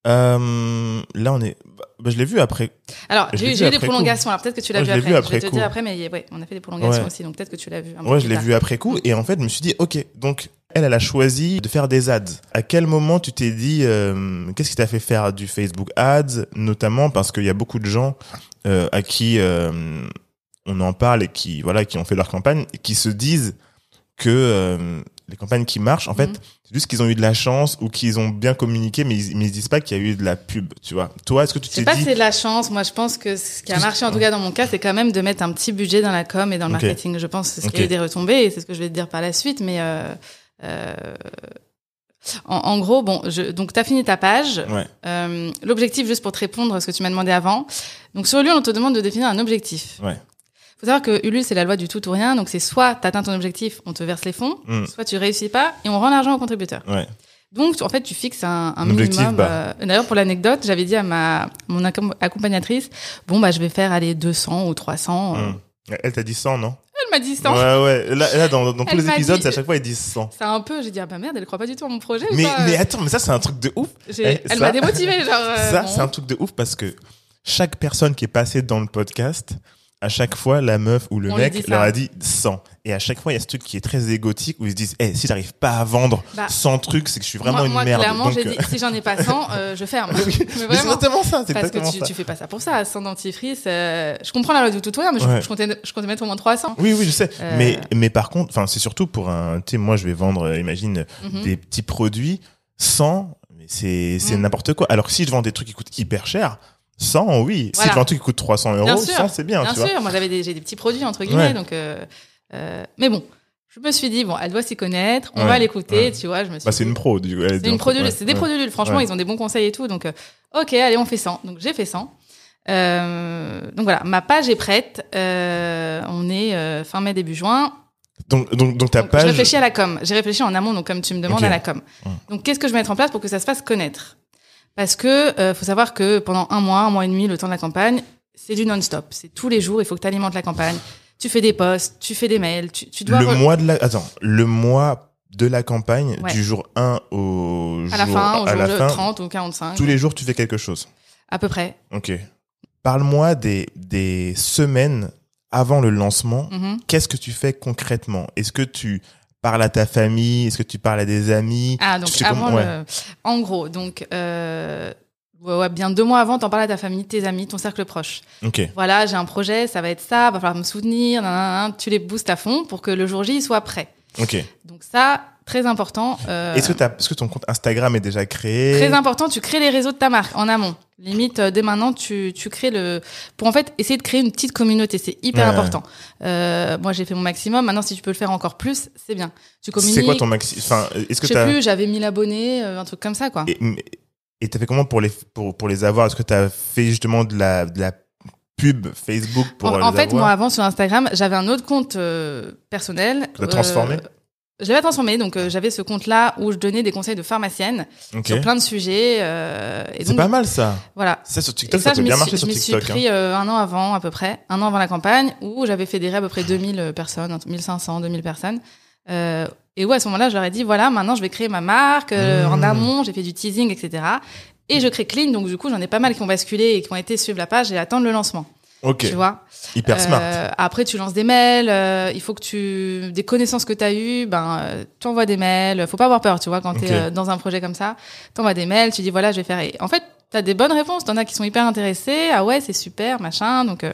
Euh, là, on est, bah, je l'ai vu après. Alors, Je j'ai eu- des prolongations. Alors, peut-être que tu l'as vu je après. vu Je après vais te dire après, mais ouais, on a fait des prolongations Ouais. aussi, donc peut-être que tu l'as vu. un Ouais, je l'ai vu après coup. Et en fait, je me suis dit, ok, donc elle, elle a choisi de faire des ads. À quel moment tu t'es dit, euh, qu'est-ce qui t'a fait faire du Facebook Ads, notamment parce qu'il y a beaucoup de gens euh, à qui on en parle et qui voilà, qui ont fait leur campagne et qui se disent que les campagnes qui marchent, en fait, Mhm. c'est juste qu'ils ont eu de la chance ou qu'ils ont bien communiqué, mais ils, mais ils disent pas qu'il y a eu de la pub, tu vois. Toi, est-ce que tu Je sais t'es pas dit si c'est de la chance. Moi, je pense que ce qui a marché, en tout cas dans mon cas, c'est quand même de mettre un petit budget dans la com et dans le marketing. Je pense que c'est ce qui a eu des retombées et c'est ce que je vais te dire par la suite. Mais euh, euh, en, en gros, bon, je, donc tu as fini ta page. Ouais. Euh, L'objectif, juste pour te répondre à ce que tu m'as demandé avant. Donc sur Ulule, on te demande de définir un objectif. Ouais. Faut savoir que Ulule, c'est la loi du tout ou rien. Donc c'est soit tu atteins ton objectif, on te verse les fonds, Mm. soit tu réussis pas et on rend l'argent au contributeur. Ouais. Donc, en fait, tu fixes un, un minimum. euh, D'ailleurs, pour l'anecdote, j'avais dit à ma mon accom- accompagnatrice, bon bah je vais faire aller 200 ou 300. euh. Mm. Elle t'a dit 100, non? Elle m'a dit 100. Ouais, ouais. Là, là dans, dans tous Elle les épisodes, dit- à chaque fois, ils disent 100. C'est un peu, j'ai dit ah bah merde, elle croit pas du tout à mon projet. ou Mais, mais attends, mais ça, c'est un truc de ouf. Eh, elle m'a démotivée, genre. euh, ça, bon. c'est un truc de ouf parce que chaque personne qui est passée dans le podcast, à chaque fois, la meuf ou le On mec leur a dit 100. Et à chaque fois, il y a ce truc qui est très égotique où ils se disent, eh, si j'arrive pas à vendre Bah, 100 trucs, c'est que je suis vraiment moi, une moi, merde. clairement, Donc, j'ai euh, dit si j'en ai pas 100, euh, je ferme. mais mais c'est exactement ça, c'est Parce que tu, ça. tu fais pas ça pour ça, 100 dentifrice. euh, je comprends la loi du rien, mais je- Ouais. je, comptais, je comptais mettre au moins 300. Oui, oui, je sais. Euh. Mais, mais par contre, enfin, c'est surtout pour un, tu sais, moi, je vais vendre, euh, imagine, Mhm. des petits produits 100, mais c'est, c'est Mm. n'importe quoi. Alors que si je vends des trucs qui coûtent hyper cher, 100, oui. Voilà. un truc qui coûte 300 euros, Bien sûr. 100, c'est bien, Bien tu vois. sûr, moi j'avais des, j'ai des petits produits entre guillemets, Ouais. donc. Euh, euh, mais bon, je me suis dit bon, elle doit s'y connaître, on Ouais, va l'écouter, ouais. tu vois. Je me suis Bah, c'est une pro, du coup. elle C'est une ouais, c'est des produits Lul. Franchement, ils ont des bons conseils et tout. Donc, euh, ok, allez, on fait 100. Donc, j'ai fait 100. Euh, donc voilà, ma page est prête. On est fin mai, début juin. Donc, donc, donc ta Donc, page. Je réfléchis à la com. J'ai réfléchi en amont, donc comme tu me demandes, à la com. Donc, qu'est-ce que je vais mettre en place pour que ça se fasse connaître? Parce que euh, faut savoir que pendant un mois, un mois et demi, le temps de la campagne, c'est du non-stop. C'est tous les jours, il faut que tu alimentes la campagne. Tu fais des posts, tu fais des mails, tu, tu dois... le re- mois de la, attends, le mois de la campagne, Ouais. du jour 1 au à la jour, fin, au à jour la fin, 30 ou 45, tous les jours, tu fais quelque chose. à peu près. Ok. Parle-moi des, des semaines avant le lancement, Mhm. qu'est-ce que tu fais concrètement? Est-ce que tu parles à ta famille? Est-ce que tu parles à des amis? Ah, donc avant le... En gros, donc, euh... ouais, ouais, bien deux mois avant, t'en parles à ta famille, tes amis, ton cercle proche. Ok. Voilà, j'ai un projet, ça va être ça, va falloir me soutenir, nan, nan, nan. tu les boostes à fond pour que le jour J, il soit prêt. Ok. Donc ça, très important. euh, Est-ce que, est-ce que ton compte Instagram est déjà créé? Très important, tu crées les réseaux de ta marque en amont. Limite, euh, dès maintenant, tu, tu crées le... Pour en fait, essayer de créer une petite communauté, c'est hyper Ouais. important. Euh, moi, j'ai fait mon maximum. Maintenant, si tu peux le faire encore plus, c'est bien. Tu communiques. C'est quoi ton maxi Enfin, est-ce que Je sais plus, j'avais 1000 abonnés, un truc comme ça, quoi. et t'as fait comment pour les pour pour les avoir? Est-ce que t'as fait justement de la de la pub Facebook pour en, les en fait, avoir? moi, avant, sur Instagram, j'avais un autre compte personnel. Tu l'as transformé? Je l'avais transformé, donc euh, j'avais ce compte-là où je donnais des conseils de pharmacienne sur plein de sujets. euh, et C'est pas mal ça. Voilà. Ça sur Et TikTok, ça, ça, je peut bien suis- marcher je sur m'y suis TikTok. hein. pris euh, un an avant, à peu près, un an avant la campagne, où j'avais fédéré à peu près 2000 personnes, entre 1500, 2000 personnes. Et où à ce moment-là, je leur ai dit, voilà, maintenant je vais créer ma marque, Mmh. en amont, j'ai fait du teasing, etc. Et je crée Clean, donc du coup, j'en ai pas mal qui ont basculé et qui ont été suivre la page et attendre le lancement. Ok. Tu vois Hyper smart. Euh, après, tu lances des mails. euh, il faut que tu des connaissances que tu as eues, ben euh, tu envoies des mails. Faut pas avoir peur, tu vois, quand tu es dans un projet comme ça, tu envoies des mails, tu dis voilà, je vais faire. Et en fait, tu as des bonnes réponses. T'en as qui sont hyper intéressés. Ah ouais, c'est super, machin. Donc euh,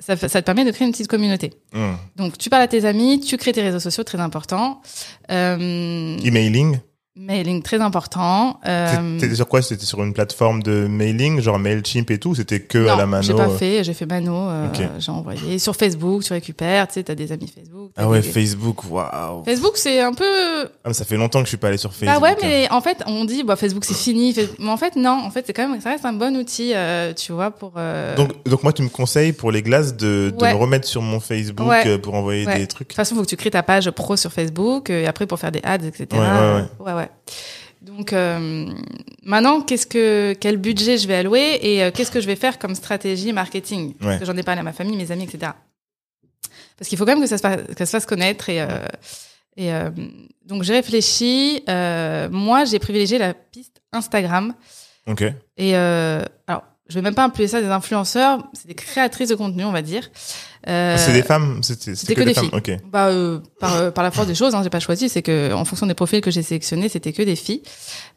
ça, ça te permet de créer une petite communauté. Hmm. Donc tu parles à tes amis, tu crées tes réseaux sociaux, très important. Euh, Emailing? Mailing, très important. Euh, T'étais sur quoi? C'était sur une plateforme de mailing, genre Mailchimp et tout C'était que à la non, mano j'ai pas euh? fait, j'ai fait Mano, euh, j'ai envoyé. Sur Facebook, tu récupères, tu sais, t'as des amis Facebook. Ah ouais, des- Facebook, waouh. Facebook, c'est un peu. Ah, mais ça fait longtemps que je suis pas allé sur Facebook. Bah ouais, hein. mais en fait, on dit bah Facebook c'est fini, mais en fait non, en fait c'est quand même ça reste un bon outil, euh, tu vois pour. Donc, donc moi, tu me conseilles pour les glaces de, de Ouais. me remettre sur mon Facebook Ouais. pour envoyer Ouais. des De trucs. toute façon, faut que tu crées ta page pro sur Facebook et après pour faire des ads, etc. Ouais, ouais, ouais. Ouais. Donc euh, maintenant, qu'est-ce que quel budget je vais allouer et euh, qu'est-ce que je vais faire comme stratégie marketing? Ouais. Parce que j'en ai parlé à ma famille, mes amis, etc. Parce qu'il faut quand même que ça se fasse, que ça se fasse connaître et euh, et donc j'ai réfléchi. moi, j'ai privilégié la piste Instagram. Ok. Et alors, je vais même pas appeler ça des influenceurs, c'est des créatrices de contenu, on va dire. Euh, c'est des femmes C'était que des femmes filles. Bah, euh, par, euh, par la force des choses, hein, j'ai pas choisi, c'est que en fonction des profils que j'ai sélectionnés, c'était que des filles.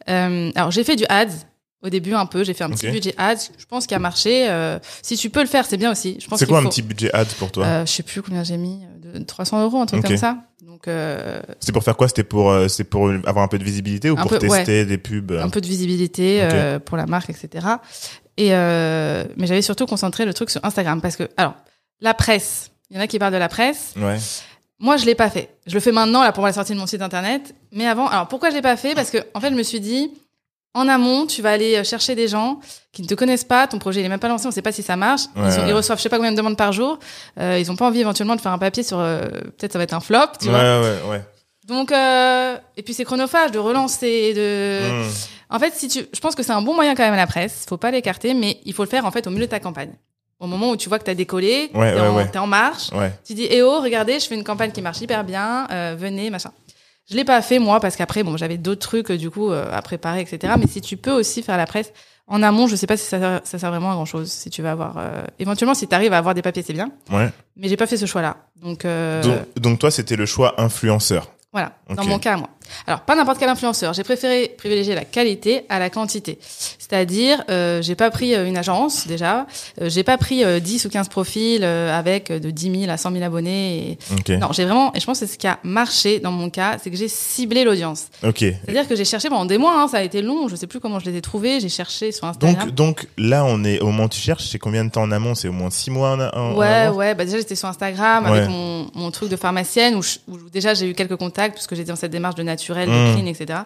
Euh, alors j'ai fait du ads au début un peu, j'ai fait un petit budget ads, je pense qu'il a marché. si tu peux le faire, c'est bien aussi. Je pense C'est quoi un petit budget ad pour toi? Je sais plus combien j'ai mis, de 300 euros, un truc Ok. comme ça. Donc C'était pour faire quoi? C'était pour, c'était pour avoir un peu de visibilité ou pour peu, tester des pubs? Un peu de visibilité pour la marque, etc. Et euh, mais j'avais surtout concentré le truc sur Instagram parce que alors la presse, il y en a qui parlent de la presse. Ouais. Moi, je l'ai pas fait. Je le fais maintenant là pour la sortie de mon site internet. Mais avant, alors pourquoi je l'ai pas fait? Parce que en fait, je me suis dit, en amont, tu vas aller chercher des gens qui ne te connaissent pas. Ton projet il est même pas lancé, on sait pas si ça marche. Ouais, ils, sont- ouais. ils reçoivent je sais pas combien de demandes par jour. Euh, ils ont pas envie éventuellement de faire un papier sur. euh, Peut-être ça va être un flop, tu ouais, vois. ouais, ouais. Donc euh, et puis c'est chronophage de relancer, de. Hmm. En fait, si tu, je pense que c'est un bon moyen quand même à la presse. Faut pas l'écarter, mais il faut le faire en fait au milieu de ta campagne. Au moment où tu vois que tu as décollé, Ouais, t'es ouais, en, ouais. t'es en marche, tu dis eh oh regardez je fais une campagne qui marche hyper bien euh, venez machin je l'ai pas fait moi parce qu'après bon j'avais d'autres trucs euh, du coup euh, à préparer etc mais si tu peux aussi faire la presse en amont je sais pas si ça, sert- ça sert vraiment à grand chose si tu vas avoir euh, éventuellement si tu arrives à avoir des papiers c'est bien Ouais. mais j'ai pas fait ce choix là donc, Donc, donc toi, c'était le choix influenceur. voilà dans mon cas moi alors pas n'importe quel influenceur j'ai préféré privilégier la qualité à la quantité c'est-à-dire euh, j'ai pas pris euh, une agence déjà euh, j'ai pas pris euh, 10 ou 15 profils euh, avec de 10 000 à 100 000 abonnés et, non, j'ai vraiment, et je pense que c'est ce qui a marché dans mon cas, c'est que j'ai ciblé l'audience. Ok. C'est-à-dire que j'ai cherché pendant des mois, hein, ça a été long, je sais plus comment je les ai trouvés, j'ai cherché sur Instagram. Donc, donc là, on est au moment où tu cherches. C'est combien de temps en amont? C'est au moins six mois en, en- en ouais, avance? ouais, bah déjà j'étais sur Instagram Ouais. avec mon, mon truc de pharmacienne où, je- où déjà j'ai eu quelques contacts parce que j'étais dans cette démarche de naturel, Mm. de clean, etc.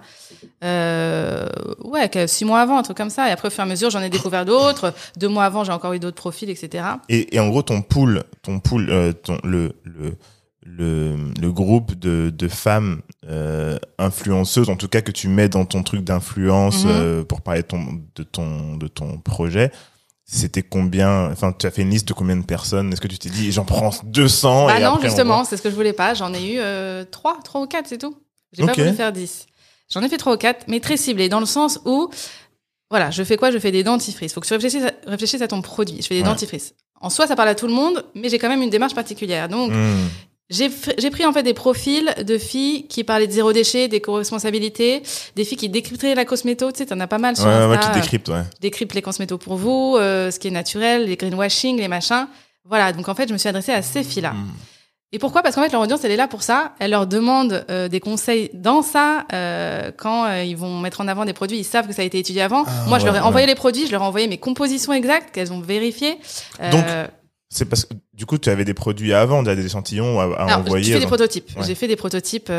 Euh, ouais, six mois avant, un truc comme ça. Et après, au fur et à mesure, j'en ai découvert d'autres. Deux mois avant, j'ai encore eu d'autres profils, etc. Et, et en gros, ton pool, ton pool, euh, ton, le, le, le, le groupe de, de femmes euh, influenceuses, en tout cas que tu mets dans ton truc d'influence Mhm. euh, pour parler de ton, de ton, de ton projet, c'était combien Enfin, tu as fait une liste de combien de personnes? Est-ce que tu t'es dit, j'en prends 200 Bah et non, après, justement, c'est ce que je voulais pas. J'en ai eu euh, trois, trois ou quatre, c'est tout. J'ai pas Ok. voulu faire dix. J'en ai fait trois ou quatre, mais très ciblés, dans le sens où, voilà, je fais quoi? Je fais des dentifrices. Faut que tu réfléchisses à, réfléchisses à ton produit. Je fais des Ouais. dentifrices. en soi, ça parle à tout le monde, mais j'ai quand même une démarche particulière. Donc, Hmm. j'ai pris en fait des profils de filles qui parlaient de zéro déchet, d'éco-responsabilité, des filles qui décryptaient la cosméto. Tu sais, t'en as pas mal sur Ouais, Insta. ouais, qui décrypte, ouais. Je décrypte les cosmétos pour vous, euh, ce qui est naturel, les greenwashing, les machins. Voilà, donc en fait, je me suis adressée à ces filles-là. Hmm. Et pourquoi? Parce qu'en fait, leur audience, elle est là pour ça. Elle leur demande euh, des conseils dans ça. euh, quand euh, ils vont mettre en avant des produits, ils savent que ça a été étudié avant. Ah, Moi, je leur ai ouais, envoyé les produits, je leur ai envoyé mes compositions exactes qu'elles ont vérifiées. Donc, C'est parce que du coup, tu avais des produits avant, des échantillons à, à alors, envoyer. tu fais des prototypes. J'ai fait des prototypes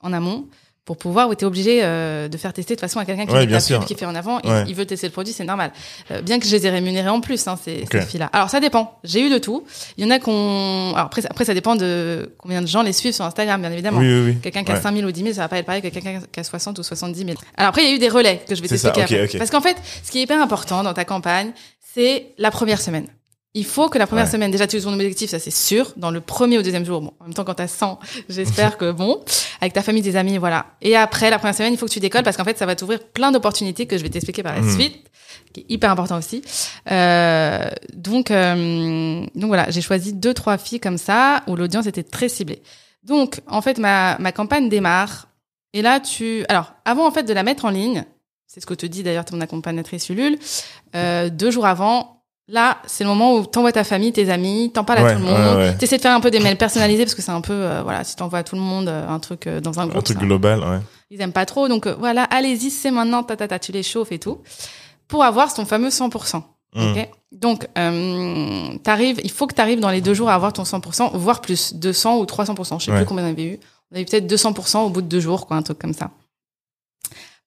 en amont pour pouvoir, où tu es obligé euh, de faire tester de toute façon à quelqu'un qui Ouais, bien sûr. pub, qui fait en avant, il- Ouais. il, veut tester le produit, c'est normal. Euh, bien que je les ai rémunérés en plus, hein, ces, Ok. ces filles-là. Alors ça dépend, j'ai eu de tout. Il y en a qu'on... Alors après, ça- après, ça dépend de combien de gens les suivent sur Instagram, bien évidemment. Oui, oui, oui. Quelqu'un qui a Ouais. 5 000 ou 10 000, ça va pas être pareil que quelqu'un qui a 60 ou 70 000. Alors après, il y a eu des relais que je vais t'expliquer. Parce qu'en fait, ce qui est hyper important dans ta campagne, c'est la première semaine. Il faut que la première Ouais. semaine, déjà, tu aies ton objectif, ça c'est sûr. Dans le premier ou deuxième jour, bon, en même temps, quand t'as 100, j'espère que bon, avec ta famille, tes amis, voilà. Et après, la première semaine, il faut que tu décolles parce qu'en fait, ça va t'ouvrir plein d'opportunités que je vais t'expliquer par la Mhm. suite, qui est hyper important aussi. Euh, donc, euh, donc voilà, j'ai choisi deux, trois filles comme ça où l'audience était très ciblée. Donc, en fait, ma, ma campagne démarre. Et là, tu, alors, avant en fait de la mettre en ligne, c'est ce que te dit d'ailleurs ton accompagnatrice Ulule, euh, deux jours avant, là, c'est le moment où t'envoies ta famille, tes amis, t'en parles Ouais, à tout le monde, ouais, ouais. t'essaies de faire un peu des mails personnalisés parce que c'est un peu, euh, voilà, si t'envoies à tout le monde euh, un truc euh, dans un groupe, Un truc ça- global, ouais. ils aiment pas trop. Donc voilà, allez-y, c'est maintenant, ta, ta, ta, tu les chauffes et tout, pour avoir ton fameux 100%. Hmm. Ok? Donc, euh, t'arrives, il faut que tu arrives dans les deux jours à avoir ton 100%, voire plus, 200 ou 300%. Je sais plus combien on avait eu. On avait peut-être 200% au bout de deux jours, quoi, un truc comme ça.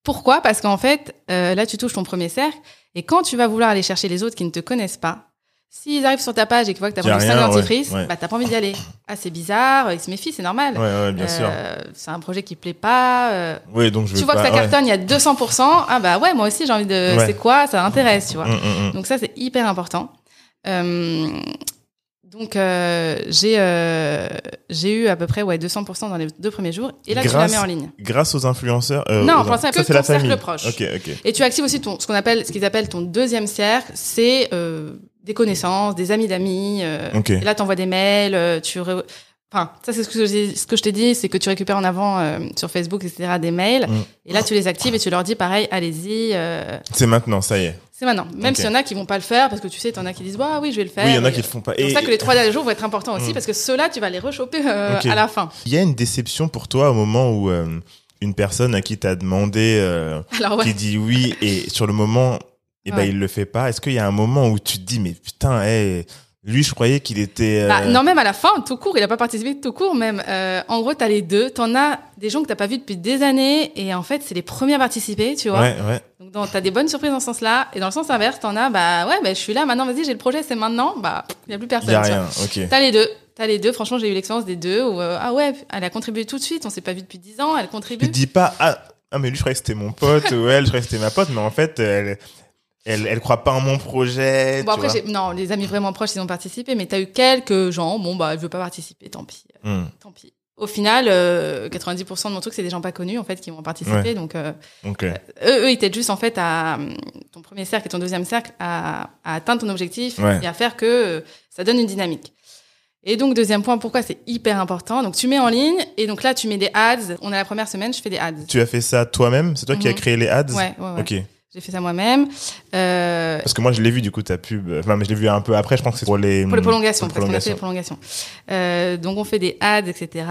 Pourquoi? Parce qu'en fait, euh, là, tu touches ton premier cercle, et quand tu vas vouloir aller chercher les autres qui ne te connaissent pas, s'ils arrivent sur ta page et qu'ils voient que t'as vendu 5 rien, ouais, dentifrices, ouais. bah t'as pas envie d'y aller. Ah, c'est bizarre, ils se méfient, c'est normal. Ouais, ouais, bien sûr. Euh, c'est un projet qui plaît pas. euh, Oui, donc je tu vois pas, que ça cartonne, il y a 200%. Ah bah ouais, moi aussi j'ai envie de. C'est quoi Ça intéresse, tu vois. Hum, hum, hum. Donc ça c'est hyper important. Euh, donc euh, j'ai euh, j'ai eu à peu près ouais 200% dans les deux premiers jours et là tu la mets en ligne. Grâce aux influenceurs. euh, Non, pour l'instant, que c'est la ton cercle famille. proche. Ok, ok. Et tu actives aussi ton ce qu'on appelle ce qu'ils appellent ton deuxième cercle, c'est euh, des connaissances, des amis d'amis. euh, Ok. Et là t'envoies des mails, tu re- Enfin, ça c'est ce que je, ce que je t'ai dit, c'est que tu récupères en avant euh, sur Facebook, etc. des mails. Mm. Et là, tu les actives et tu leur dis pareil, allez-y. euh, C'est maintenant, ça y est. c'est maintenant. Même s'il y en a qui vont pas le faire, parce que tu sais, t'en as qui disent, ah oui, je vais le faire. Oui, il y en a Et, qui le font pas. C'est pour Et ça que les trois derniers jours vont être importants aussi, Mm. parce que ceux-là, tu vas les rechoper euh, à la fin. il y a une déception pour toi au moment où une personne à qui t'as demandé Alors ouais. qui dit oui et sur le moment eh ben Ouais. il le fait pas. Est-ce qu'il y a un moment où tu te dis mais putain, hey, lui je croyais qu'il était. euh, Bah, non, même à la fin, tout court, il a pas participé tout court, même. Euh, en gros, t'as les deux. T'en as des gens que t'as pas vus depuis des années, et en fait, c'est les premiers à participer, tu vois. Ouais, ouais. Donc, dans- t'as des bonnes surprises dans ce sens-là. Et dans le sens inverse, t'en as, bah ouais, bah, je suis là, maintenant, vas-y, j'ai le projet, c'est maintenant. Bah, il y a plus personne. Il y a tu rien. Ok. T'as les deux. T'as les deux. Franchement, j'ai eu l'expérience des deux où, euh, ah ouais, elle a contribué tout de suite. On s'est pas vu depuis dix ans. Elle contribue. Tu dis pas ah ah mais lui je croyais que c'était mon pote ou elle je croyais que c'était ma pote mais en fait elle elle elle croit pas en mon projet. Bon, tu après, vois. non, les amis vraiment proches, ils ont participé, mais t'as eu quelques gens, bon, bah, elle veut pas participer, tant pis. Hmm. Tant pis. Au final, euh, 90% de mon truc, c'est des gens pas connus, en fait, qui vont participer. Ouais. Donc, euh, Ok. eux, eux, ils t'aident juste, en fait, à hum, ton premier cercle et ton deuxième cercle à, à atteindre ton objectif Ouais. et à faire que euh, ça donne une dynamique. Et donc, deuxième point, pourquoi c'est hyper important. Donc, tu mets en ligne et donc là, tu mets des ads. On est la première semaine, je fais des ads. Tu as fait ça toi-même? C'est toi qui as Mhm. créé les ads? Ouais, ouais, ouais. Ok. J'ai fait ça moi-même. Euh, Parce que moi je l'ai vu du coup ta pub. Enfin mais je l'ai vu un peu après. Je pense que c'est pour les Pour les prolongations, pour les parce qu'on a fait les prolongations. Euh, donc on fait des ads, etc.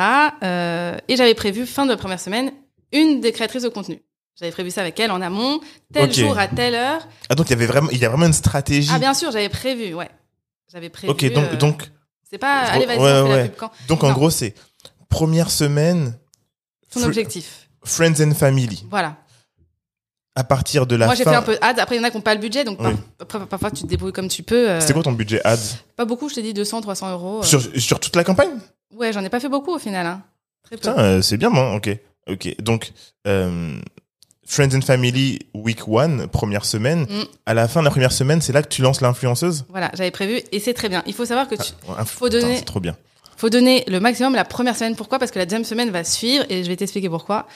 Euh, et j'avais prévu fin de la première semaine une des créatrices de contenu. J'avais prévu ça avec elle en amont, tel jour à telle heure. Ah donc il y avait vraiment il y a vraiment une stratégie. Ah bien sûr, j'avais prévu, ouais. J'avais prévu. ok donc donc c'est pas allez vas-y Ouais, ouais. la pub quand. donc en gros c'est première semaine Ton objectif. friends and family. Voilà. À partir de la Moi j'ai fin. fait un peu ads. Après il y en a qui n'ont pas le budget, donc Oui. parfois tu te débrouilles comme tu peux. euh, C'était quoi ton budget ads Pas beaucoup, je t'ai dit 200, 300 euros. euh. sur sur toute la campagne? Ouais, j'en ai pas fait beaucoup au final. Hein. Très peu. Putain euh, c'est bien moi. Ok ok donc euh, friends and family week one première semaine. Mm. À la fin de la première semaine c'est là que tu lances l'influenceuse? Voilà, j'avais prévu et c'est très bien. Il faut savoir que tu, Ouais, Faut putain, donner- C'est trop bien. Faut donner le maximum la première semaine. Pourquoi? Parce que la deuxième semaine va suivre et je vais t'expliquer pourquoi.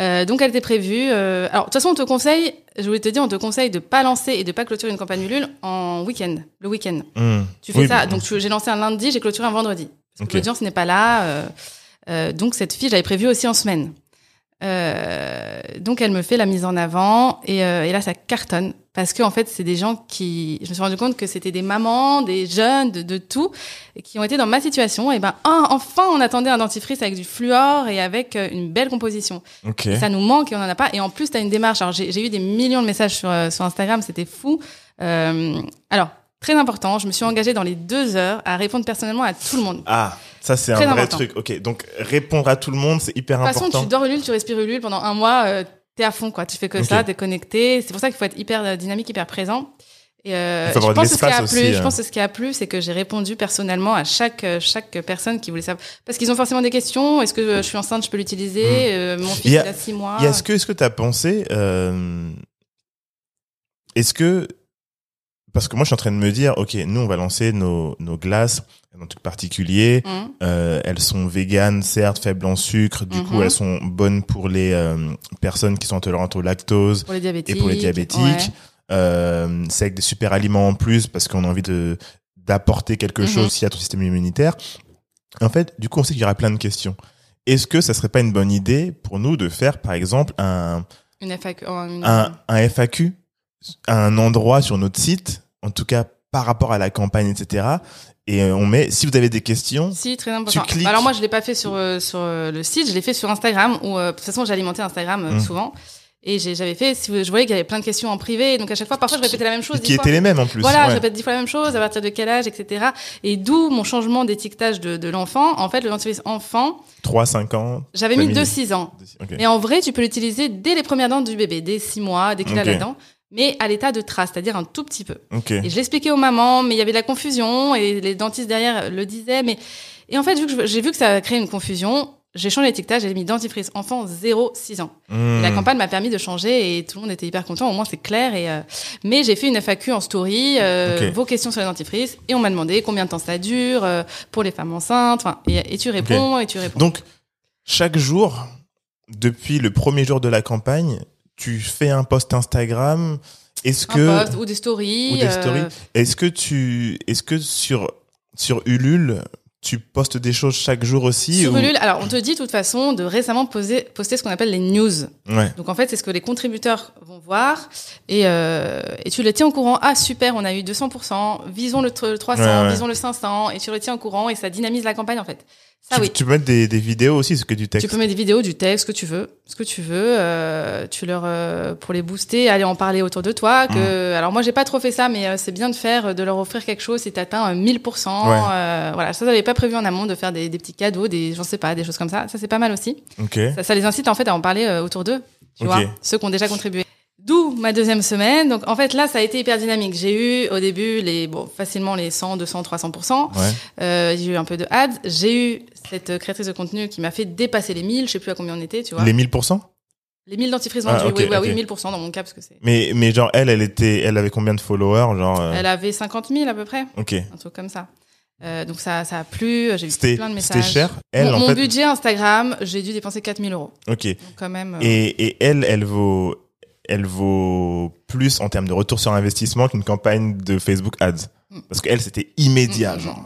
Euh, donc, elle était prévue. euh, alors, de toute façon, on te conseille, je voulais te dire, on te conseille de pas lancer et de pas clôturer une campagne Ulule en week-end, le week-end. Hmm. Tu fais Oui, ça. Donc, j'ai lancé un lundi, j'ai clôturé un vendredi. Parce l'audience n'est pas là. euh, euh, donc, cette fille, j'avais prévu aussi en semaine. Euh, donc, elle me fait la mise en avant et, euh, et là, ça cartonne parce que en fait, c'est des gens qui. Je me suis rendu compte que c'était des mamans, des jeunes, de, de tout, qui ont été dans ma situation. Et ben, ah, enfin, on attendait un dentifrice avec du fluor et avec euh, une belle composition. Ok. Et ça nous manque et on en a pas. Et en plus, tu as une démarche. Alors, j'ai j'ai eu des millions de messages sur, euh, sur Instagram, c'était fou. Euh, alors, très important, je me suis engagée dans les deux heures à répondre personnellement à tout le monde. Ah, ça c'est un vrai important. truc. Ok, donc répondre à tout le monde, c'est hyper De toute façon, important. tu dors Ulule, tu respires Ulule pendant un mois, euh, t'es à fond, quoi. Tu fais que Ok. ça, t'es connecté. C'est pour ça qu'il faut être hyper euh, dynamique, hyper présent. Et euh, je pense que ce qui a plu, je euh. pense que ce qui a plu, c'est que j'ai répondu personnellement à chaque euh, chaque personne qui voulait savoir, parce qu'ils ont forcément des questions. Est-ce que je suis enceinte, je peux l'utiliser? Euh, Mon fils Hmm. Il a- il a six mois. Est-ce que est-ce que t'as pensé Est-ce que parce que moi je suis en train de me dire, ok, nous on va lancer nos nos glaces, un truc particulier. Hum, Euh, elles sont véganes, certes, faibles en sucre. Du coup, Mhm. elles sont bonnes pour les euh, personnes qui sont intolérantes au lactose pour les diabétiques. et pour les diabétiques. ouais. Euh, c'est avec des super aliments en plus parce qu'on a envie de d'apporter quelque Mhm. chose aussi à ton système immunitaire. En fait, du coup, on sait qu'il y aura plein de questions. Est-ce que ça serait pas une bonne idée pour nous de faire, par exemple, un, Une FAQ. oh, une- un, un FAQ à un endroit sur notre site, en tout cas par rapport à la campagne, etc. Et euh, on met, si vous avez des questions, Si, très important. cliques. Alors moi, je l'ai pas fait sur euh, sur euh, le site, je l'ai fait sur Instagram où de toute façon j'alimentais Instagram euh, Mm. souvent et j'avais fait. Si vous- je voyais qu'il y avait plein de questions en privé, donc à chaque fois, parfois je répétais la même chose. qui étaient les mêmes en plus. Voilà, ouais. je répète dix fois la même chose, à partir de quel âge, etc. Et d'où mon changement d'étiquetage de, de l'enfant. En fait, le dentifrice enfant, 3, 5 ans. j'avais mis mis- 2-6 ans. Mais en vrai, tu peux l'utiliser dès les premières dents du bébé, dès 6 mois, dès qu'il a la dent, mais à l'état de trace, c'est-à-dire un tout petit peu. Ok. Et je l'expliquais aux mamans, mais il y avait de la confusion et les dentistes derrière le disaient. Mais et en fait, vu que j'ai vu que ça a créé une confusion, j'ai changé l'étiquetage. J'ai mis dentifrice enfant 0-6 ans. Et la Hmm. campagne m'a permis de changer et tout le monde était hyper content. Au moins c'est clair. Et euh, mais j'ai fait une FAQ en story, euh, vos questions sur les dentifrices et on m'a demandé combien de temps ça dure euh, pour les femmes enceintes. Enfin, et, et tu réponds et tu réponds. Donc, chaque jour, depuis le premier jour de la campagne, tu fais un post Instagram. Est-ce que, post ou des stories. ou des euh, stories. est-ce que tu, est-ce que sur, sur Ulule, tu postes des choses chaque jour aussi Sur ou- Ulule, alors on te dit de toute façon de récemment poser, poster ce qu'on appelle les news. Ouais. Donc en fait, c'est ce que les contributeurs vont voir et, euh, et tu le tiens au courant. Ah super, on a eu 200%, visons le, tr- le 300, Ouais, ouais. visons le 500 et tu le tiens au courant et ça dynamise la campagne en fait. Ça tu, oui. tu peux mettre des, des vidéos aussi, ce que du texte. Tu peux mettre des vidéos, du texte, ce que tu veux, ce que tu veux. Euh, tu leur euh, pour les booster, aller en parler autour de toi. Que alors moi j'ai pas trop fait ça, mais euh, c'est bien de faire, de leur offrir quelque chose si t'atteins euh, 1000%. Ouais. Euh, voilà, ça j'avais pas prévu en amont de faire des, des petits cadeaux, des j'en sais pas, des choses comme ça. Ça c'est pas mal aussi. Ça, ça les incite en fait à en parler autour d'eux, tu vois, ceux qui ont déjà contribué. D'où ma deuxième semaine. Donc en fait là, ça a été hyper dynamique. J'ai eu au début les bon facilement les 100, 200, 300 Ouais. euh, J'ai eu un peu de ads. J'ai eu cette créatrice de contenu qui m'a fait dépasser les 1000. Je sais plus à combien on était, tu vois. Les 1000%? Les 1000 dentifrices Ah, vendus. ok, oui, oui, ok. oui, 1000% dans mon cas parce que c'est. Mais, mais genre, elle, elle était, elle avait combien de followers? Genre, euh, Elle avait 50 000 à peu près, ok. un truc comme ça. Euh, donc ça, ça a plu. J'ai eu C'était, plein de c'était messages. cher? Elle, mon en mon fait. budget Instagram, j'ai dû dépenser 4000 euros. Ok. Donc quand même. euh, Et, et elle, elle vaut, elle vaut plus en termes de retour sur investissement qu'une campagne de Facebook Ads. Mm. Parce qu'elle, c'était immédiat, mm, mm, genre.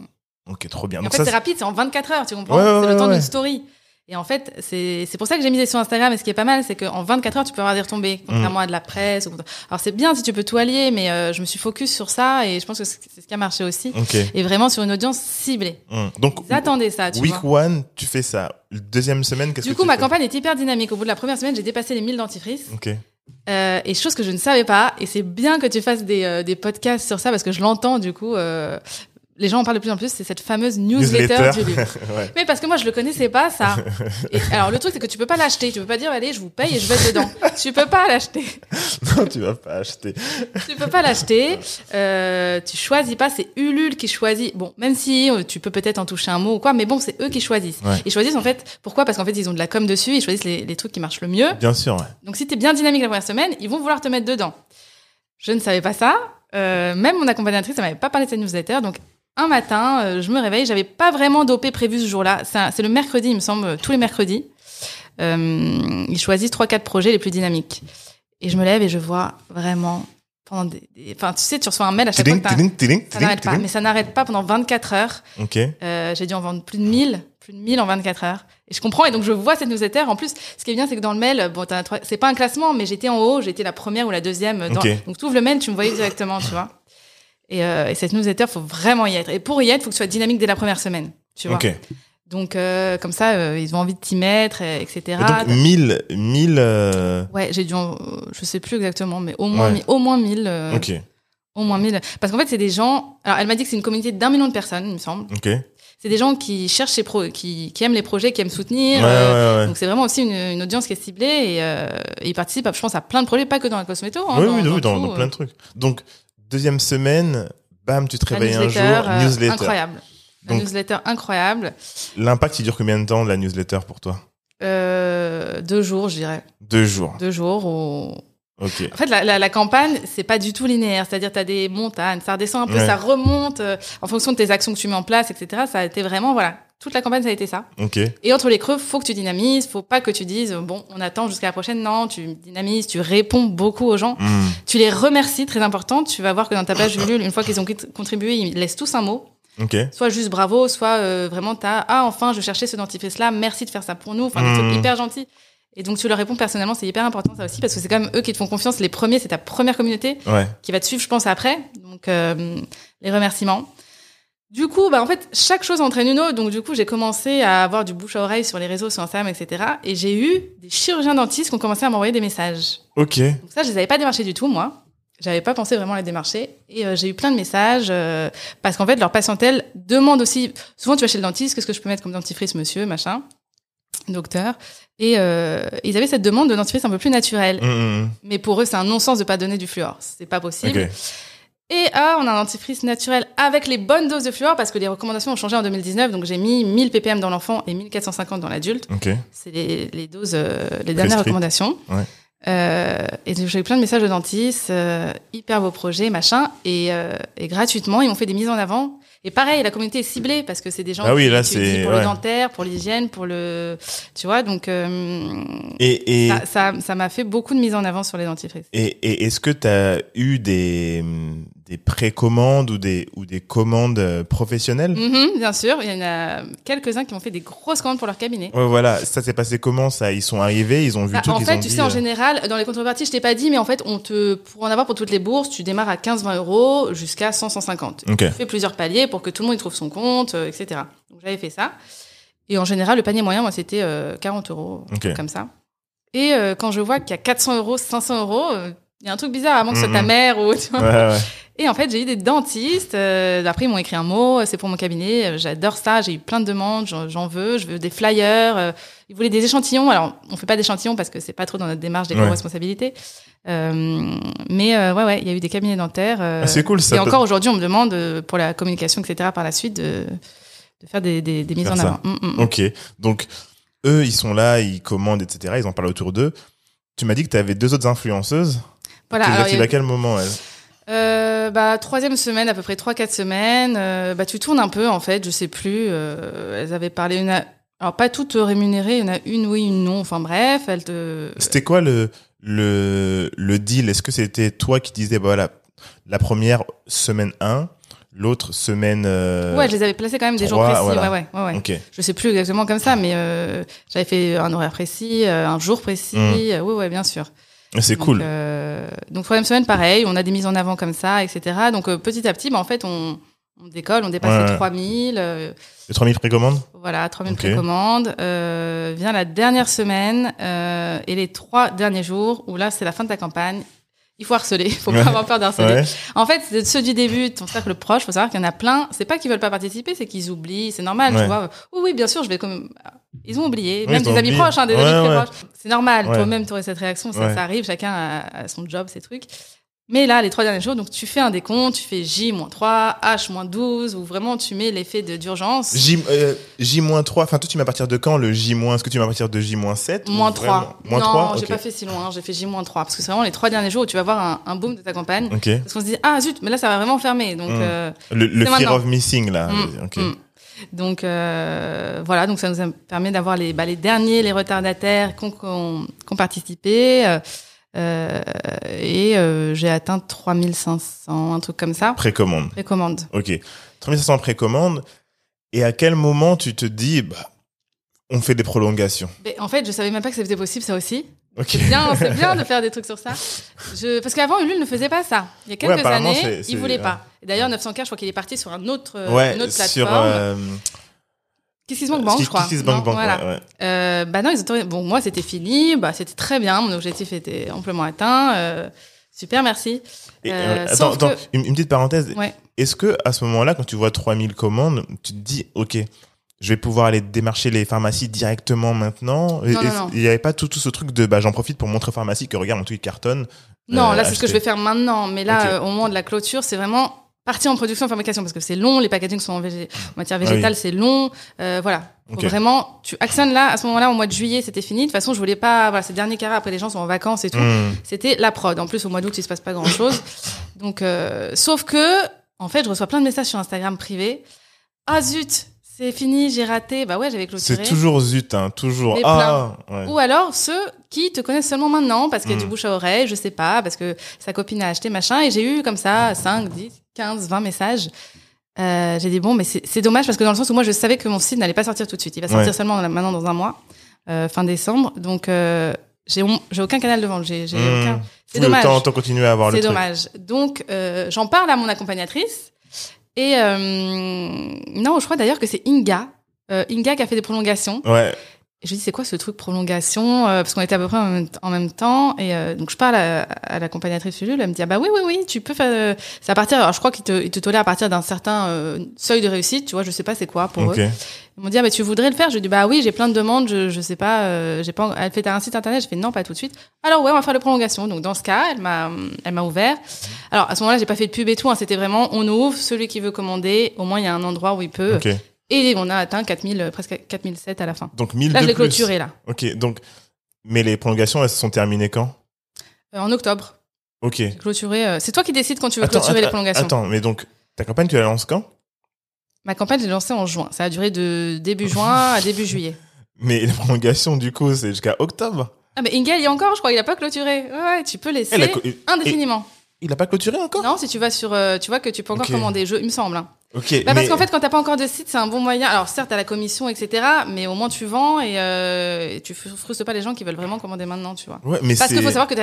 Ok, trop bien. Et en Donc fait, c'est rapide, c'est en 24 heures, tu comprends Ouais, ouais, C'est le temps ouais. d'une story. Et en fait, c'est pour ça que j'ai misé sur Instagram. Et ce qui est pas mal, c'est qu'en 24 heures, tu peux avoir des retombées, Mm. contrairement à de la presse. ou- Alors c'est bien si tu peux tout allier, mais euh, je me suis focus sur ça et je pense que c'est ce qui a marché aussi. Et vraiment sur une audience ciblée. Mm. Donc, Ils attendaient ça, tu week vois. one, tu fais ça. Deuxième semaine, qu'est-ce Du que coup, tu ma fais? campagne est hyper dynamique. Au bout de la première semaine, j'ai dépassé les 1000 dentifrices. Euh, et chose que je ne savais pas. Et c'est bien que tu fasses des, euh, podcasts sur ça parce que je l'entends du coup. euh, les gens en parlent de plus en plus. C'est cette fameuse newsletter, Newsletter. du livre. ouais. Mais parce que moi je le connaissais pas ça. Et alors le truc c'est que tu peux pas l'acheter, tu peux pas dire allez je vous paye et je vais dedans. tu peux pas l'acheter, Non, tu vas pas acheter. tu peux pas l'acheter. Euh, tu choisis pas, c'est Ulule qui choisit. Bon même si euh, tu peux peut-être en toucher un mot ou quoi, mais bon c'est eux qui choisissent. Ouais. Ils choisissent en fait pourquoi? Parce qu'en fait ils ont de la com dessus, ils choisissent les, les trucs qui marchent le mieux. Bien sûr, ouais. Donc si t'es bien dynamique la première semaine, ils vont vouloir te mettre dedans. Je ne savais pas ça. Euh, même mon accompagnatrice, elle m'avait pas parlé de cette newsletter, donc un matin, euh, je me réveille, j'avais pas vraiment d'OP prévu ce jour-là. C'est le mercredi, il me semble, euh, tous les mercredis. Euh, ils choisissent trois, quatre projets les plus dynamiques. Et je me lève et je vois vraiment pendant des, des- enfin, tu sais, tu reçois un mail à chaque fois que ça n'arrête pas, mais ça n'arrête pas pendant 24 heures. Ok. Euh, j'ai dû en vendre plus de 1000, plus de 1000 en 24 heures. Et je comprends, et donc je vois cette newsletter. En plus, ce qui est bien, c'est que dans le mail, bon, c'est pas un classement, mais j'étais en haut, j'étais la première ou la deuxième. Dans... Donc tu ouvres le mail, tu me voyais directement, tu vois. Et, euh, et cette newsletter, faut vraiment y être. Et pour y être, faut que tu sois dynamique dès la première semaine, tu vois. Donc euh, comme ça, euh, ils ont envie de t'y mettre, etc. Et donc 1000, 1000. euh, Ouais, j'ai dû, en- je sais plus exactement, mais au moins, Ouais. au moins 1000. euh, Ok. Au moins 1000. Parce qu'en fait, c'est des gens. Alors, elle m'a dit que c'est une communauté d'un million de personnes, il me semble. Ok. C'est des gens qui cherchent ces pros, qui, qui aiment les projets, qui aiment soutenir. ouais, ouais. Donc c'est vraiment aussi une, une audience qui est ciblée et, et ils participent, je pense, à plein de projets, pas que dans la cosméto. Hein, oui, dans, oui, dans oui, dans, tout, dans plein de trucs. Donc, deuxième semaine, bam, tu te réveilles un jour, newsletter, euh, newsletter. incroyable. La Donc- newsletter incroyable. L'impact, il dure combien de temps, la newsletter, pour toi? Euh, deux jours, je dirais. Deux jours. Deux jours. Où... Ok. En fait, la, la, la campagne, c'est pas du tout linéaire. C'est-à-dire, tu as des montagnes, ça redescend un peu, Ouais. ça remonte euh, en fonction de tes actions que tu mets en place, etc. Ça a été vraiment, voilà. Toute la campagne, ça a été ça. Ok. Et entre les creux, faut que tu dynamises, faut pas que tu dises bon, on attend jusqu'à la prochaine. Non, tu dynamises, tu réponds beaucoup aux gens, Hmm. tu les remercies, très important. Tu vas voir que dans ta page Ulule, une fois qu'ils ont contribué, ils laissent tous un mot, Ok. soit juste bravo, soit euh, vraiment t'as ah enfin je cherchais ce dentifrice là, merci de faire ça pour nous, enfin des trucs hyper gentils. Et donc tu leur réponds personnellement, c'est hyper important ça aussi parce que c'est quand même eux qui te font confiance. Les premiers, c'est ta première communauté Ouais. qui va te suivre, je pense, après. Donc, euh, les remerciements. Du coup, bah, en fait, chaque chose entraîne une autre. Donc, du coup, j'ai commencé à avoir du bouche à oreille sur les réseaux, sur Instagram, etc. Et j'ai eu des chirurgiens dentistes qui ont commencé à m'envoyer des messages. Ok. Donc, ça, je les avais pas démarchés du tout, moi. J'avais pas pensé vraiment à les démarcher. Et euh, j'ai eu plein de messages euh, parce qu'en fait, leur patientèle demande aussi. Souvent, tu vas chez le dentiste, qu'est-ce que je peux mettre comme dentifrice, monsieur, machin, docteur. Et euh, ils avaient cette demande de dentifrice un peu plus naturel. Hmm, hmm, Mais pour eux, c'est un non-sens de pas donner du fluor. C'est pas possible. Et ah, on a un dentifrice naturel avec les bonnes doses de fluor parce que les recommandations ont changé en 2019. Donc j'ai mis 1000 ppm dans l'enfant et 1450 dans l'adulte. C'est les, les doses, euh, les dernières recommandations. Ouais. Euh, et j'ai eu plein de messages de dentistes, euh, hyper beau projet, machin, et, et gratuitement, ils m'ont fait des mises en avant. Et pareil, la communauté est ciblée parce que c'est des gens Ah oui, là, c'est- pour ouais. le dentaire, pour l'hygiène, pour le, tu vois, donc euh, Et, et, ça, ça, ça m'a fait beaucoup de mises en avant sur les dentifrices. et, et est-ce que tu as eu des, des précommandes ou des, ou des commandes euh, professionnelles? Mhm, bien sûr, il y en a quelques-uns qui m'ont fait des grosses commandes pour leur cabinet. Ouais, voilà, ça s'est passé comment ça? Ils sont arrivés, ils ont vu Bah, tout, en ils fait, ont tu dit, sais, en euh, général, dans les contreparties, je t'ai pas dit, mais en fait, on te, pour en avoir pour toutes les bourses, tu démarres à 15-20 euros jusqu'à 100-150. Ok. Tu fais plusieurs paliers pour que tout le monde y trouve son compte, euh, etc. Donc, j'avais fait ça. Et en général, le panier moyen, moi, c'était euh, 40 euros, comme ça. Et euh, quand je vois qu'il y a 400 euros, 500 euros, il y a un truc bizarre, à moins que ce soit ta Mhm. mère ou, tu vois. Ouais, ouais. Et en fait, j'ai eu des dentistes. Euh, après, ils m'ont écrit un mot. euh, C'est pour mon cabinet. euh, J'adore ça. J'ai eu plein de demandes. J'en veux. Je veux des flyers. euh, ils voulaient des échantillons. Alors, on fait pas d'échantillons parce que c'est pas trop dans notre démarche Ouais. d'éco-responsabilité. Euh, mais ouais, ouais, il y a eu des cabinets dentaires. Ah, c'est cool, ça Et peut- encore aujourd'hui, on me demande pour la communication, etc. Par la suite, de, de faire des, des, des mises Faire en ça. avant. Mm, mm, mm. Ok. Donc, eux, ils sont là, ils commandent, etc. Ils en parlent autour d'eux. Tu m'as dit que tu avais deux autres influenceuses. Voilà. tu les alors, actives il y a- à quel moment, elles? Euh, bah troisième semaine, à peu près trois quatre semaines. euh, bah tu tournes un peu en fait, je sais plus. euh, elles avaient parlé une, a- alors pas toutes rémunérées, il y en a une oui, une non. Enfin bref, elles te. C'était quoi le, le, le deal? Est-ce que c'était toi qui disais, bah, voilà, la première semaine 1, l'autre semaine... euh, Ouais, je les avais placées quand même des jours précis. voilà. Ouais, ouais, ouais, ouais. Je sais plus exactement comme ça, mais euh, j'avais fait un horaire précis, euh, un jour précis. Mm. euh, ouais, ouais, bien sûr. C'est cool. euh, donc troisième semaine, pareil, on a des mises en avant comme ça, etc. Donc euh, petit à petit, bah, en fait, on, on décolle, on dépasse Ouais. les 3000. euh, Les 3000 précommandes Voilà, 3000 Ok. précommandes. Euh, vient la dernière semaine euh, et les trois derniers jours où là, c'est la fin de ta campagne. Il faut harceler, il faut pas avoir peur d'harceler. Ouais. En fait, ceux du début, ton cercle proche, faut savoir qu'il y en a plein. C'est pas qu'ils veulent pas participer, c'est qu'ils oublient. C'est normal, Ouais. tu vois. Oui, oui, bien sûr, je vais comme. Ils ont oublié, Oui, même des amis proches, hein, des Ouais, amis très proches. C'est normal. Toi-même, tu aurais cette réaction, ça arrive. Chacun a, a son job, ses trucs. Mais là, les trois derniers jours, donc tu fais un décompte, tu fais J-3, H-12, où vraiment tu mets l'effet d'urgence. J, euh, J-3, enfin toi tu mets à partir de quand le J-, est-ce que tu mets à partir de J-7 ou Moins vraiment- 3. Moins non, 3 j'ai pas fait si loin, j'ai fait J-3, parce que c'est vraiment les trois derniers jours où tu vas voir un, un boom de ta campagne. Ok. Parce qu'on se dit, ah zut, mais là ça va vraiment fermer. Donc, Mm. euh, Le, le fear maintenant. of missing là. Mm, Ok. mm. Donc euh, voilà, donc ça nous permet d'avoir les, bah, les derniers, les retardataires qui ont, qui ont participé. Euh, et euh, j'ai atteint 3500, un truc comme ça. Précommande. Précommande. Ok. 3500 précommande. Et à quel moment tu te dis, bah, on fait des prolongations? Mais en fait, je savais même pas que c'était possible, ça aussi. Ok. C'est bien, c'est bien de faire des trucs sur ça. Je, parce qu'avant, Ulule ne faisait pas ça. Il y a quelques années, il voulait pas. D'ailleurs, 900K, je crois qu'il est parti sur un autre, euh, ouais, une autre sur. Plateforme. euh, KissKissBankBank, je crois. KissKissBankBank, Non, voilà. ouais, ouais. Euh, bah non, ils ont bon, moi c'était fini, bah c'était très bien, mon objectif était amplement atteint. euh, super, merci. Et, Euh, euh, attends, attends, que- une, une petite parenthèse. Ouais. Est-ce que à ce moment-là, quand tu vois 3000 commandes, tu te dis, ok, je vais pouvoir aller démarcher les pharmacies directement maintenant? Il n'y avait pas tout, tout ce truc de, bah, j'en profite pour montrer aux pharmacies que regarde, mon truc cartonne. Non, là c'est ce que je vais faire maintenant, mais là au moment de la clôture, c'est vraiment partie en production et fabrication parce que c'est long, les packagings sont en, matière Ah végétale, c'est long, euh, voilà. Vraiment, tu actionnes là, à ce moment-là, au mois de juillet, c'était fini. De toute façon, je voulais pas, voilà, ces derniers carats après les gens sont en vacances et tout. Hmm. C'était la prod. En plus, au mois d'août, il se passe pas grand-chose. Donc, euh, sauf que, en fait, je reçois plein de messages sur Instagram privé. Ah zut, c'est fini, j'ai raté. Bah ouais, j'avais clôturé. C'est toujours zut, hein, toujours. Ah, ouais. Ou alors ceux qui te connaissent seulement maintenant parce qu'il y a du bouche à oreille, je sais pas, parce que sa copine a acheté machin. Et j'ai eu comme ça 5, 10, 15, 20 messages. Euh, j'ai dit bon, mais c'est dommage parce que dans le sens où moi je savais que mon site n'allait pas sortir tout de suite. Il va sortir Ouais. seulement maintenant dans un mois, euh, fin décembre. Donc euh, j'ai aucun canal de vente. J'ai Hmm. aucun. C'est Oui, dommage. Autant, autant continuer à avoir le C'est dommage. Donc, j'en parle à mon accompagnatrice. Et euh, non, je crois d'ailleurs que c'est Inga. Euh, Inga qui a fait des prolongations. Ouais. Et je lui dis, c'est quoi ce truc prolongation Euh, Parce qu'on était à peu près en même, en même temps. Et euh, donc, je parle à, à l'accompagnatrice Ulule. Elle me dit, ah bah oui, oui, oui, tu peux faire... euh, C'est à partir... Alors, je crois qu'ils te, te tolèrent à partir d'un certain euh, seuil de réussite. Tu vois, je sais pas c'est quoi pour Ok. eux. Ils m'ont dit, ah, mais tu voudrais le faire Je lui dit, bah oui, j'ai plein de demandes, je, je sais pas, euh, j'ai pas, elle fait t'as un site internet, je fais non, pas tout de suite. Alors ouais, on va faire la prolongation. Donc dans ce cas, elle m'a, elle m'a ouvert. Alors à ce moment-là, j'ai pas fait de pub et tout, hein, c'était vraiment, on ouvre, celui qui veut commander, au moins il y a un endroit où il peut. Et on a atteint 4000, euh, presque 4007 à la fin. Donc 1000 Là, de je l'ai plus. clôturé là, Ok. Donc, mais les prolongations, elles se sont terminées quand? Euh, en octobre. Ok. J'ai Clôturé. euh, c'est toi qui décides quand tu veux clôturer les prolongations. Attends, mais donc, ta campagne, tu la lances quand? Ma campagne, j'ai lancé en juin. Ça a duré de début juin à début juillet. Mais les prolongations, du coup, c'est jusqu'à octobre. Ah mais Inga, il y a encore, je crois, il a pas clôturé. Ouais, ouais, tu peux laisser Elle a co- indéfiniment. Il a pas clôturé encore? Non, si tu vas sur, euh, tu vois que tu peux encore Ok. commander, je, il me semble. hein. Ok. Bah, mais... Parce qu'en fait, quand t'as pas encore de site, c'est un bon moyen. Alors certes, t'as la commission, etc. Mais au moins tu vends et, euh, et tu frustres pas les gens qui veulent vraiment commander maintenant, tu vois. Ouais, mais Parce qu'il faut savoir que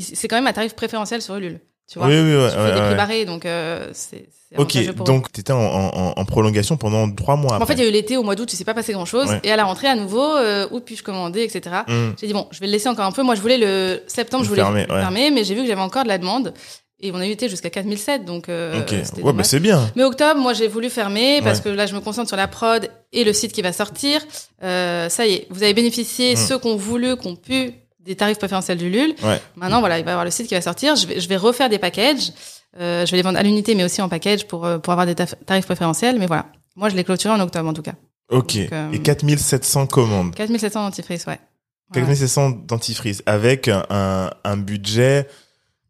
c'est quand même un tarif préférentiel sur Ulule, tu vois. Oui, oui, ouais. tu ouais, fais des prix barrés, donc euh, c'est. Ok, pour donc t'étais en, en, en prolongation pendant trois mois. en fait, il y a eu l'été, au mois d'août, il s'est pas passé grand chose. Et à la rentrée, à nouveau, euh, où puis-je commander, etc. Hmm. J'ai dit bon, je vais le laisser encore un peu. Moi, je voulais le septembre, je voulais fermer, fermer, mais j'ai vu que j'avais encore de la demande. Et on a été jusqu'à 4007, donc euh, ok. Ouais, bah c'est bien. Mais octobre, moi, j'ai voulu fermer parce Ouais. que là, je me concentre sur la prod et le site qui va sortir. Euh, ça y est, vous avez bénéficié, Mm. ceux qui ont voulu, qui ont pu, des tarifs préférentiels du LUL. Ouais. Maintenant, voilà, il va y avoir le site qui va sortir. Je vais, je vais refaire des packages. Euh, je vais les vendre à l'unité, mais aussi en package pour, euh, pour avoir des tarifs préférentiels. Mais voilà, moi, je l'ai clôturé en octobre, en tout cas. Ok. Donc, euh, Et 4700 commandes. 4700 dentifrice, ouais. Voilà. 4700 dentifrice avec un, un budget.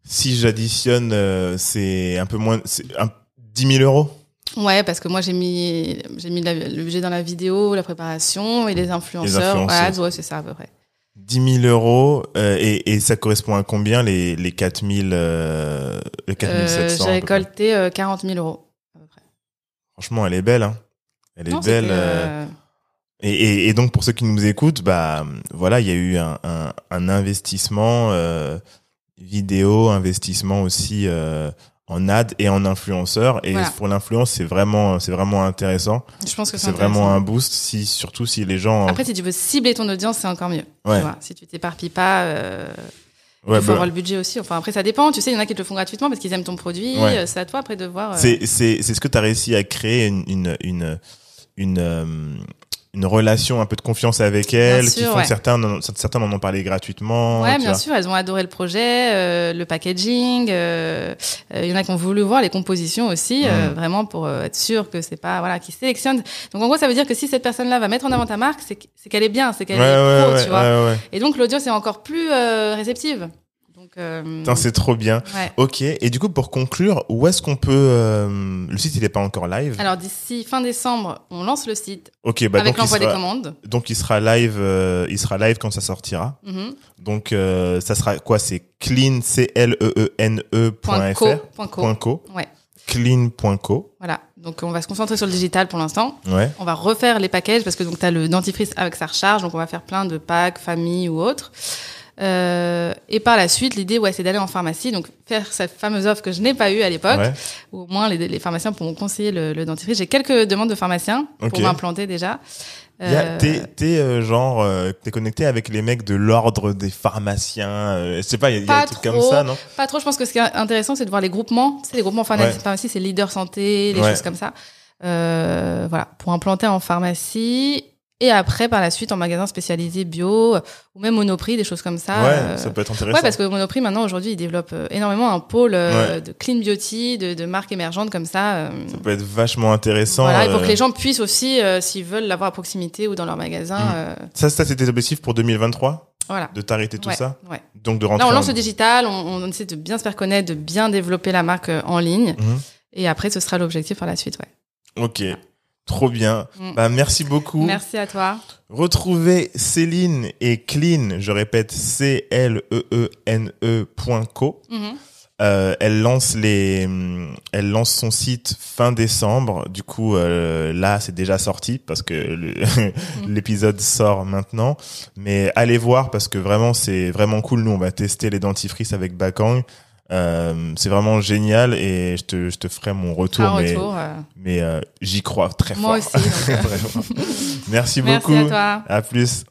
Si j'additionne, euh, c'est un peu moins, c'est un, 10 000 euros. Ouais, parce que moi, j'ai mis, j'ai mis la- le budget dans la vidéo, la préparation et les influenceurs. influenceurs. Voilà, ouais, c'est ça, à peu près. 10 000 euros euh, et, et ça correspond à combien les les 4000 euh, les 4700 Euh, à j'ai peu près récolté euh, 40 000 euros, à peu près. Franchement, elle est belle. Hein. Elle est Non, belle. euh, euh, Et, et, et donc pour ceux qui nous écoutent, bah voilà, il y a eu un, un, un investissement euh, vidéo, investissement aussi euh, en ad et en influenceur. Et Voilà. pour l'influence, c'est vraiment c'est vraiment intéressant. Je pense que c'est vraiment un boost, si surtout si les gens. Après, si tu veux cibler ton audience, c'est encore mieux. ouais, Tu vois, si tu t'éparpilles pas, euh, ouais, il faut bah, avoir le budget aussi. Enfin, après, ça dépend. Tu sais, il y en a qui te le font gratuitement parce qu'ils aiment ton produit. Ouais. Euh, C'est à toi après de voir. euh, c'est ce que tu as réussi à créer une une une une, euh, une relation un peu de confiance avec elles, qui font ouais. certains, certains en ont parlé gratuitement. Ouais, bien vois. sûr, elles ont adoré le projet, euh, le packaging. euh, euh, Il y en a qui ont voulu voir les compositions aussi, euh, Mm. vraiment pour euh, être sûr que c'est pas voilà qui sélectionne. Donc en gros, ça veut dire que si cette personne-là va mettre en avant ta marque, c'est qu- c'est qu'elle est bien, c'est qu'elle Ouais, est pro, ouais, tu vois. ouais, ouais. Et donc l'audience est encore plus euh, réceptive. Euh, c'est trop bien. ouais. Ok. Et du coup, pour conclure, où est-ce qu'on peut euh, Le site, il est pas encore live? Alors d'ici fin décembre, on lance le site ok, bah avec donc il l'envoi des commandes. donc il sera live. euh, il sera live quand ça sortira. Mhm. Donc euh, ça sera quoi? C'est clean c l e e n e Point .fr, co, co. Ouais. clean.co. Voilà. Donc on va se concentrer sur le digital pour l'instant. Ouais. On va refaire les packages parce que donc tu as le dentifrice avec sa recharge, donc on va faire plein de packs, famille ou autres. Euh, et par la suite, l'idée, ouais, c'est d'aller en pharmacie, donc faire cette fameuse offre que je n'ai pas eue à l'époque, Ouais. où au moins les, les pharmaciens pourront conseiller le, le dentifrice. J'ai quelques demandes de pharmaciens Ok. pour m'implanter déjà. Euh, T'es euh, genre euh, t'es connecté avec les mecs de l'ordre des pharmaciens. Euh, je sais pas, il y a, y a des trucs comme ça, non? Pas trop, je pense que ce qui est intéressant, c'est de voir les groupements. Tu sais, les groupements pharmacie, Ouais. pharmacie c'est leader santé, les Ouais. choses comme ça. Euh, voilà, pour implanter en pharmacie. Et après, par la suite, en magasin spécialisé bio, euh, ou même Monoprix, des choses comme ça. Ouais, euh, ça peut être intéressant. Ouais, parce que Monoprix, maintenant, aujourd'hui, il développe euh, énormément un pôle Ouais. de clean beauty, de, de marques émergentes comme ça. Ça peut être vachement intéressant. voilà, et pour que les gens puissent aussi, euh, s'ils veulent l'avoir à proximité ou dans leur magasin, Mm. euh, Ça, ça c'était l'objectif pour 2023 voilà. de t'arrêter tout Ouais, ça. ouais. Donc de rentrer. Là, on en- lance le digital, on, on essaie de bien se faire connaître, de bien développer la marque en ligne. Mhm. Et après, ce sera l'objectif par la suite, ouais. Ok, trop bien. Mm. Bah merci beaucoup. Merci à toi. Retrouvez Céline et Clean, je répète C L E E N E point co. Mhm. Euh, elle lance les, hum, elle lance son site fin décembre. Du coup, euh, là, c'est déjà sorti parce que le- l'épisode sort maintenant. Mais allez voir parce que vraiment, c'est vraiment cool. Nous, on va tester les dentifrices avec Bakang. Euh, c'est vraiment génial et je te, je te ferai mon retour. Un mais retour. euh, mais euh, j'y crois très Moi fort. aussi, donc. Très fort. Merci Merci beaucoup. à toi. À plus.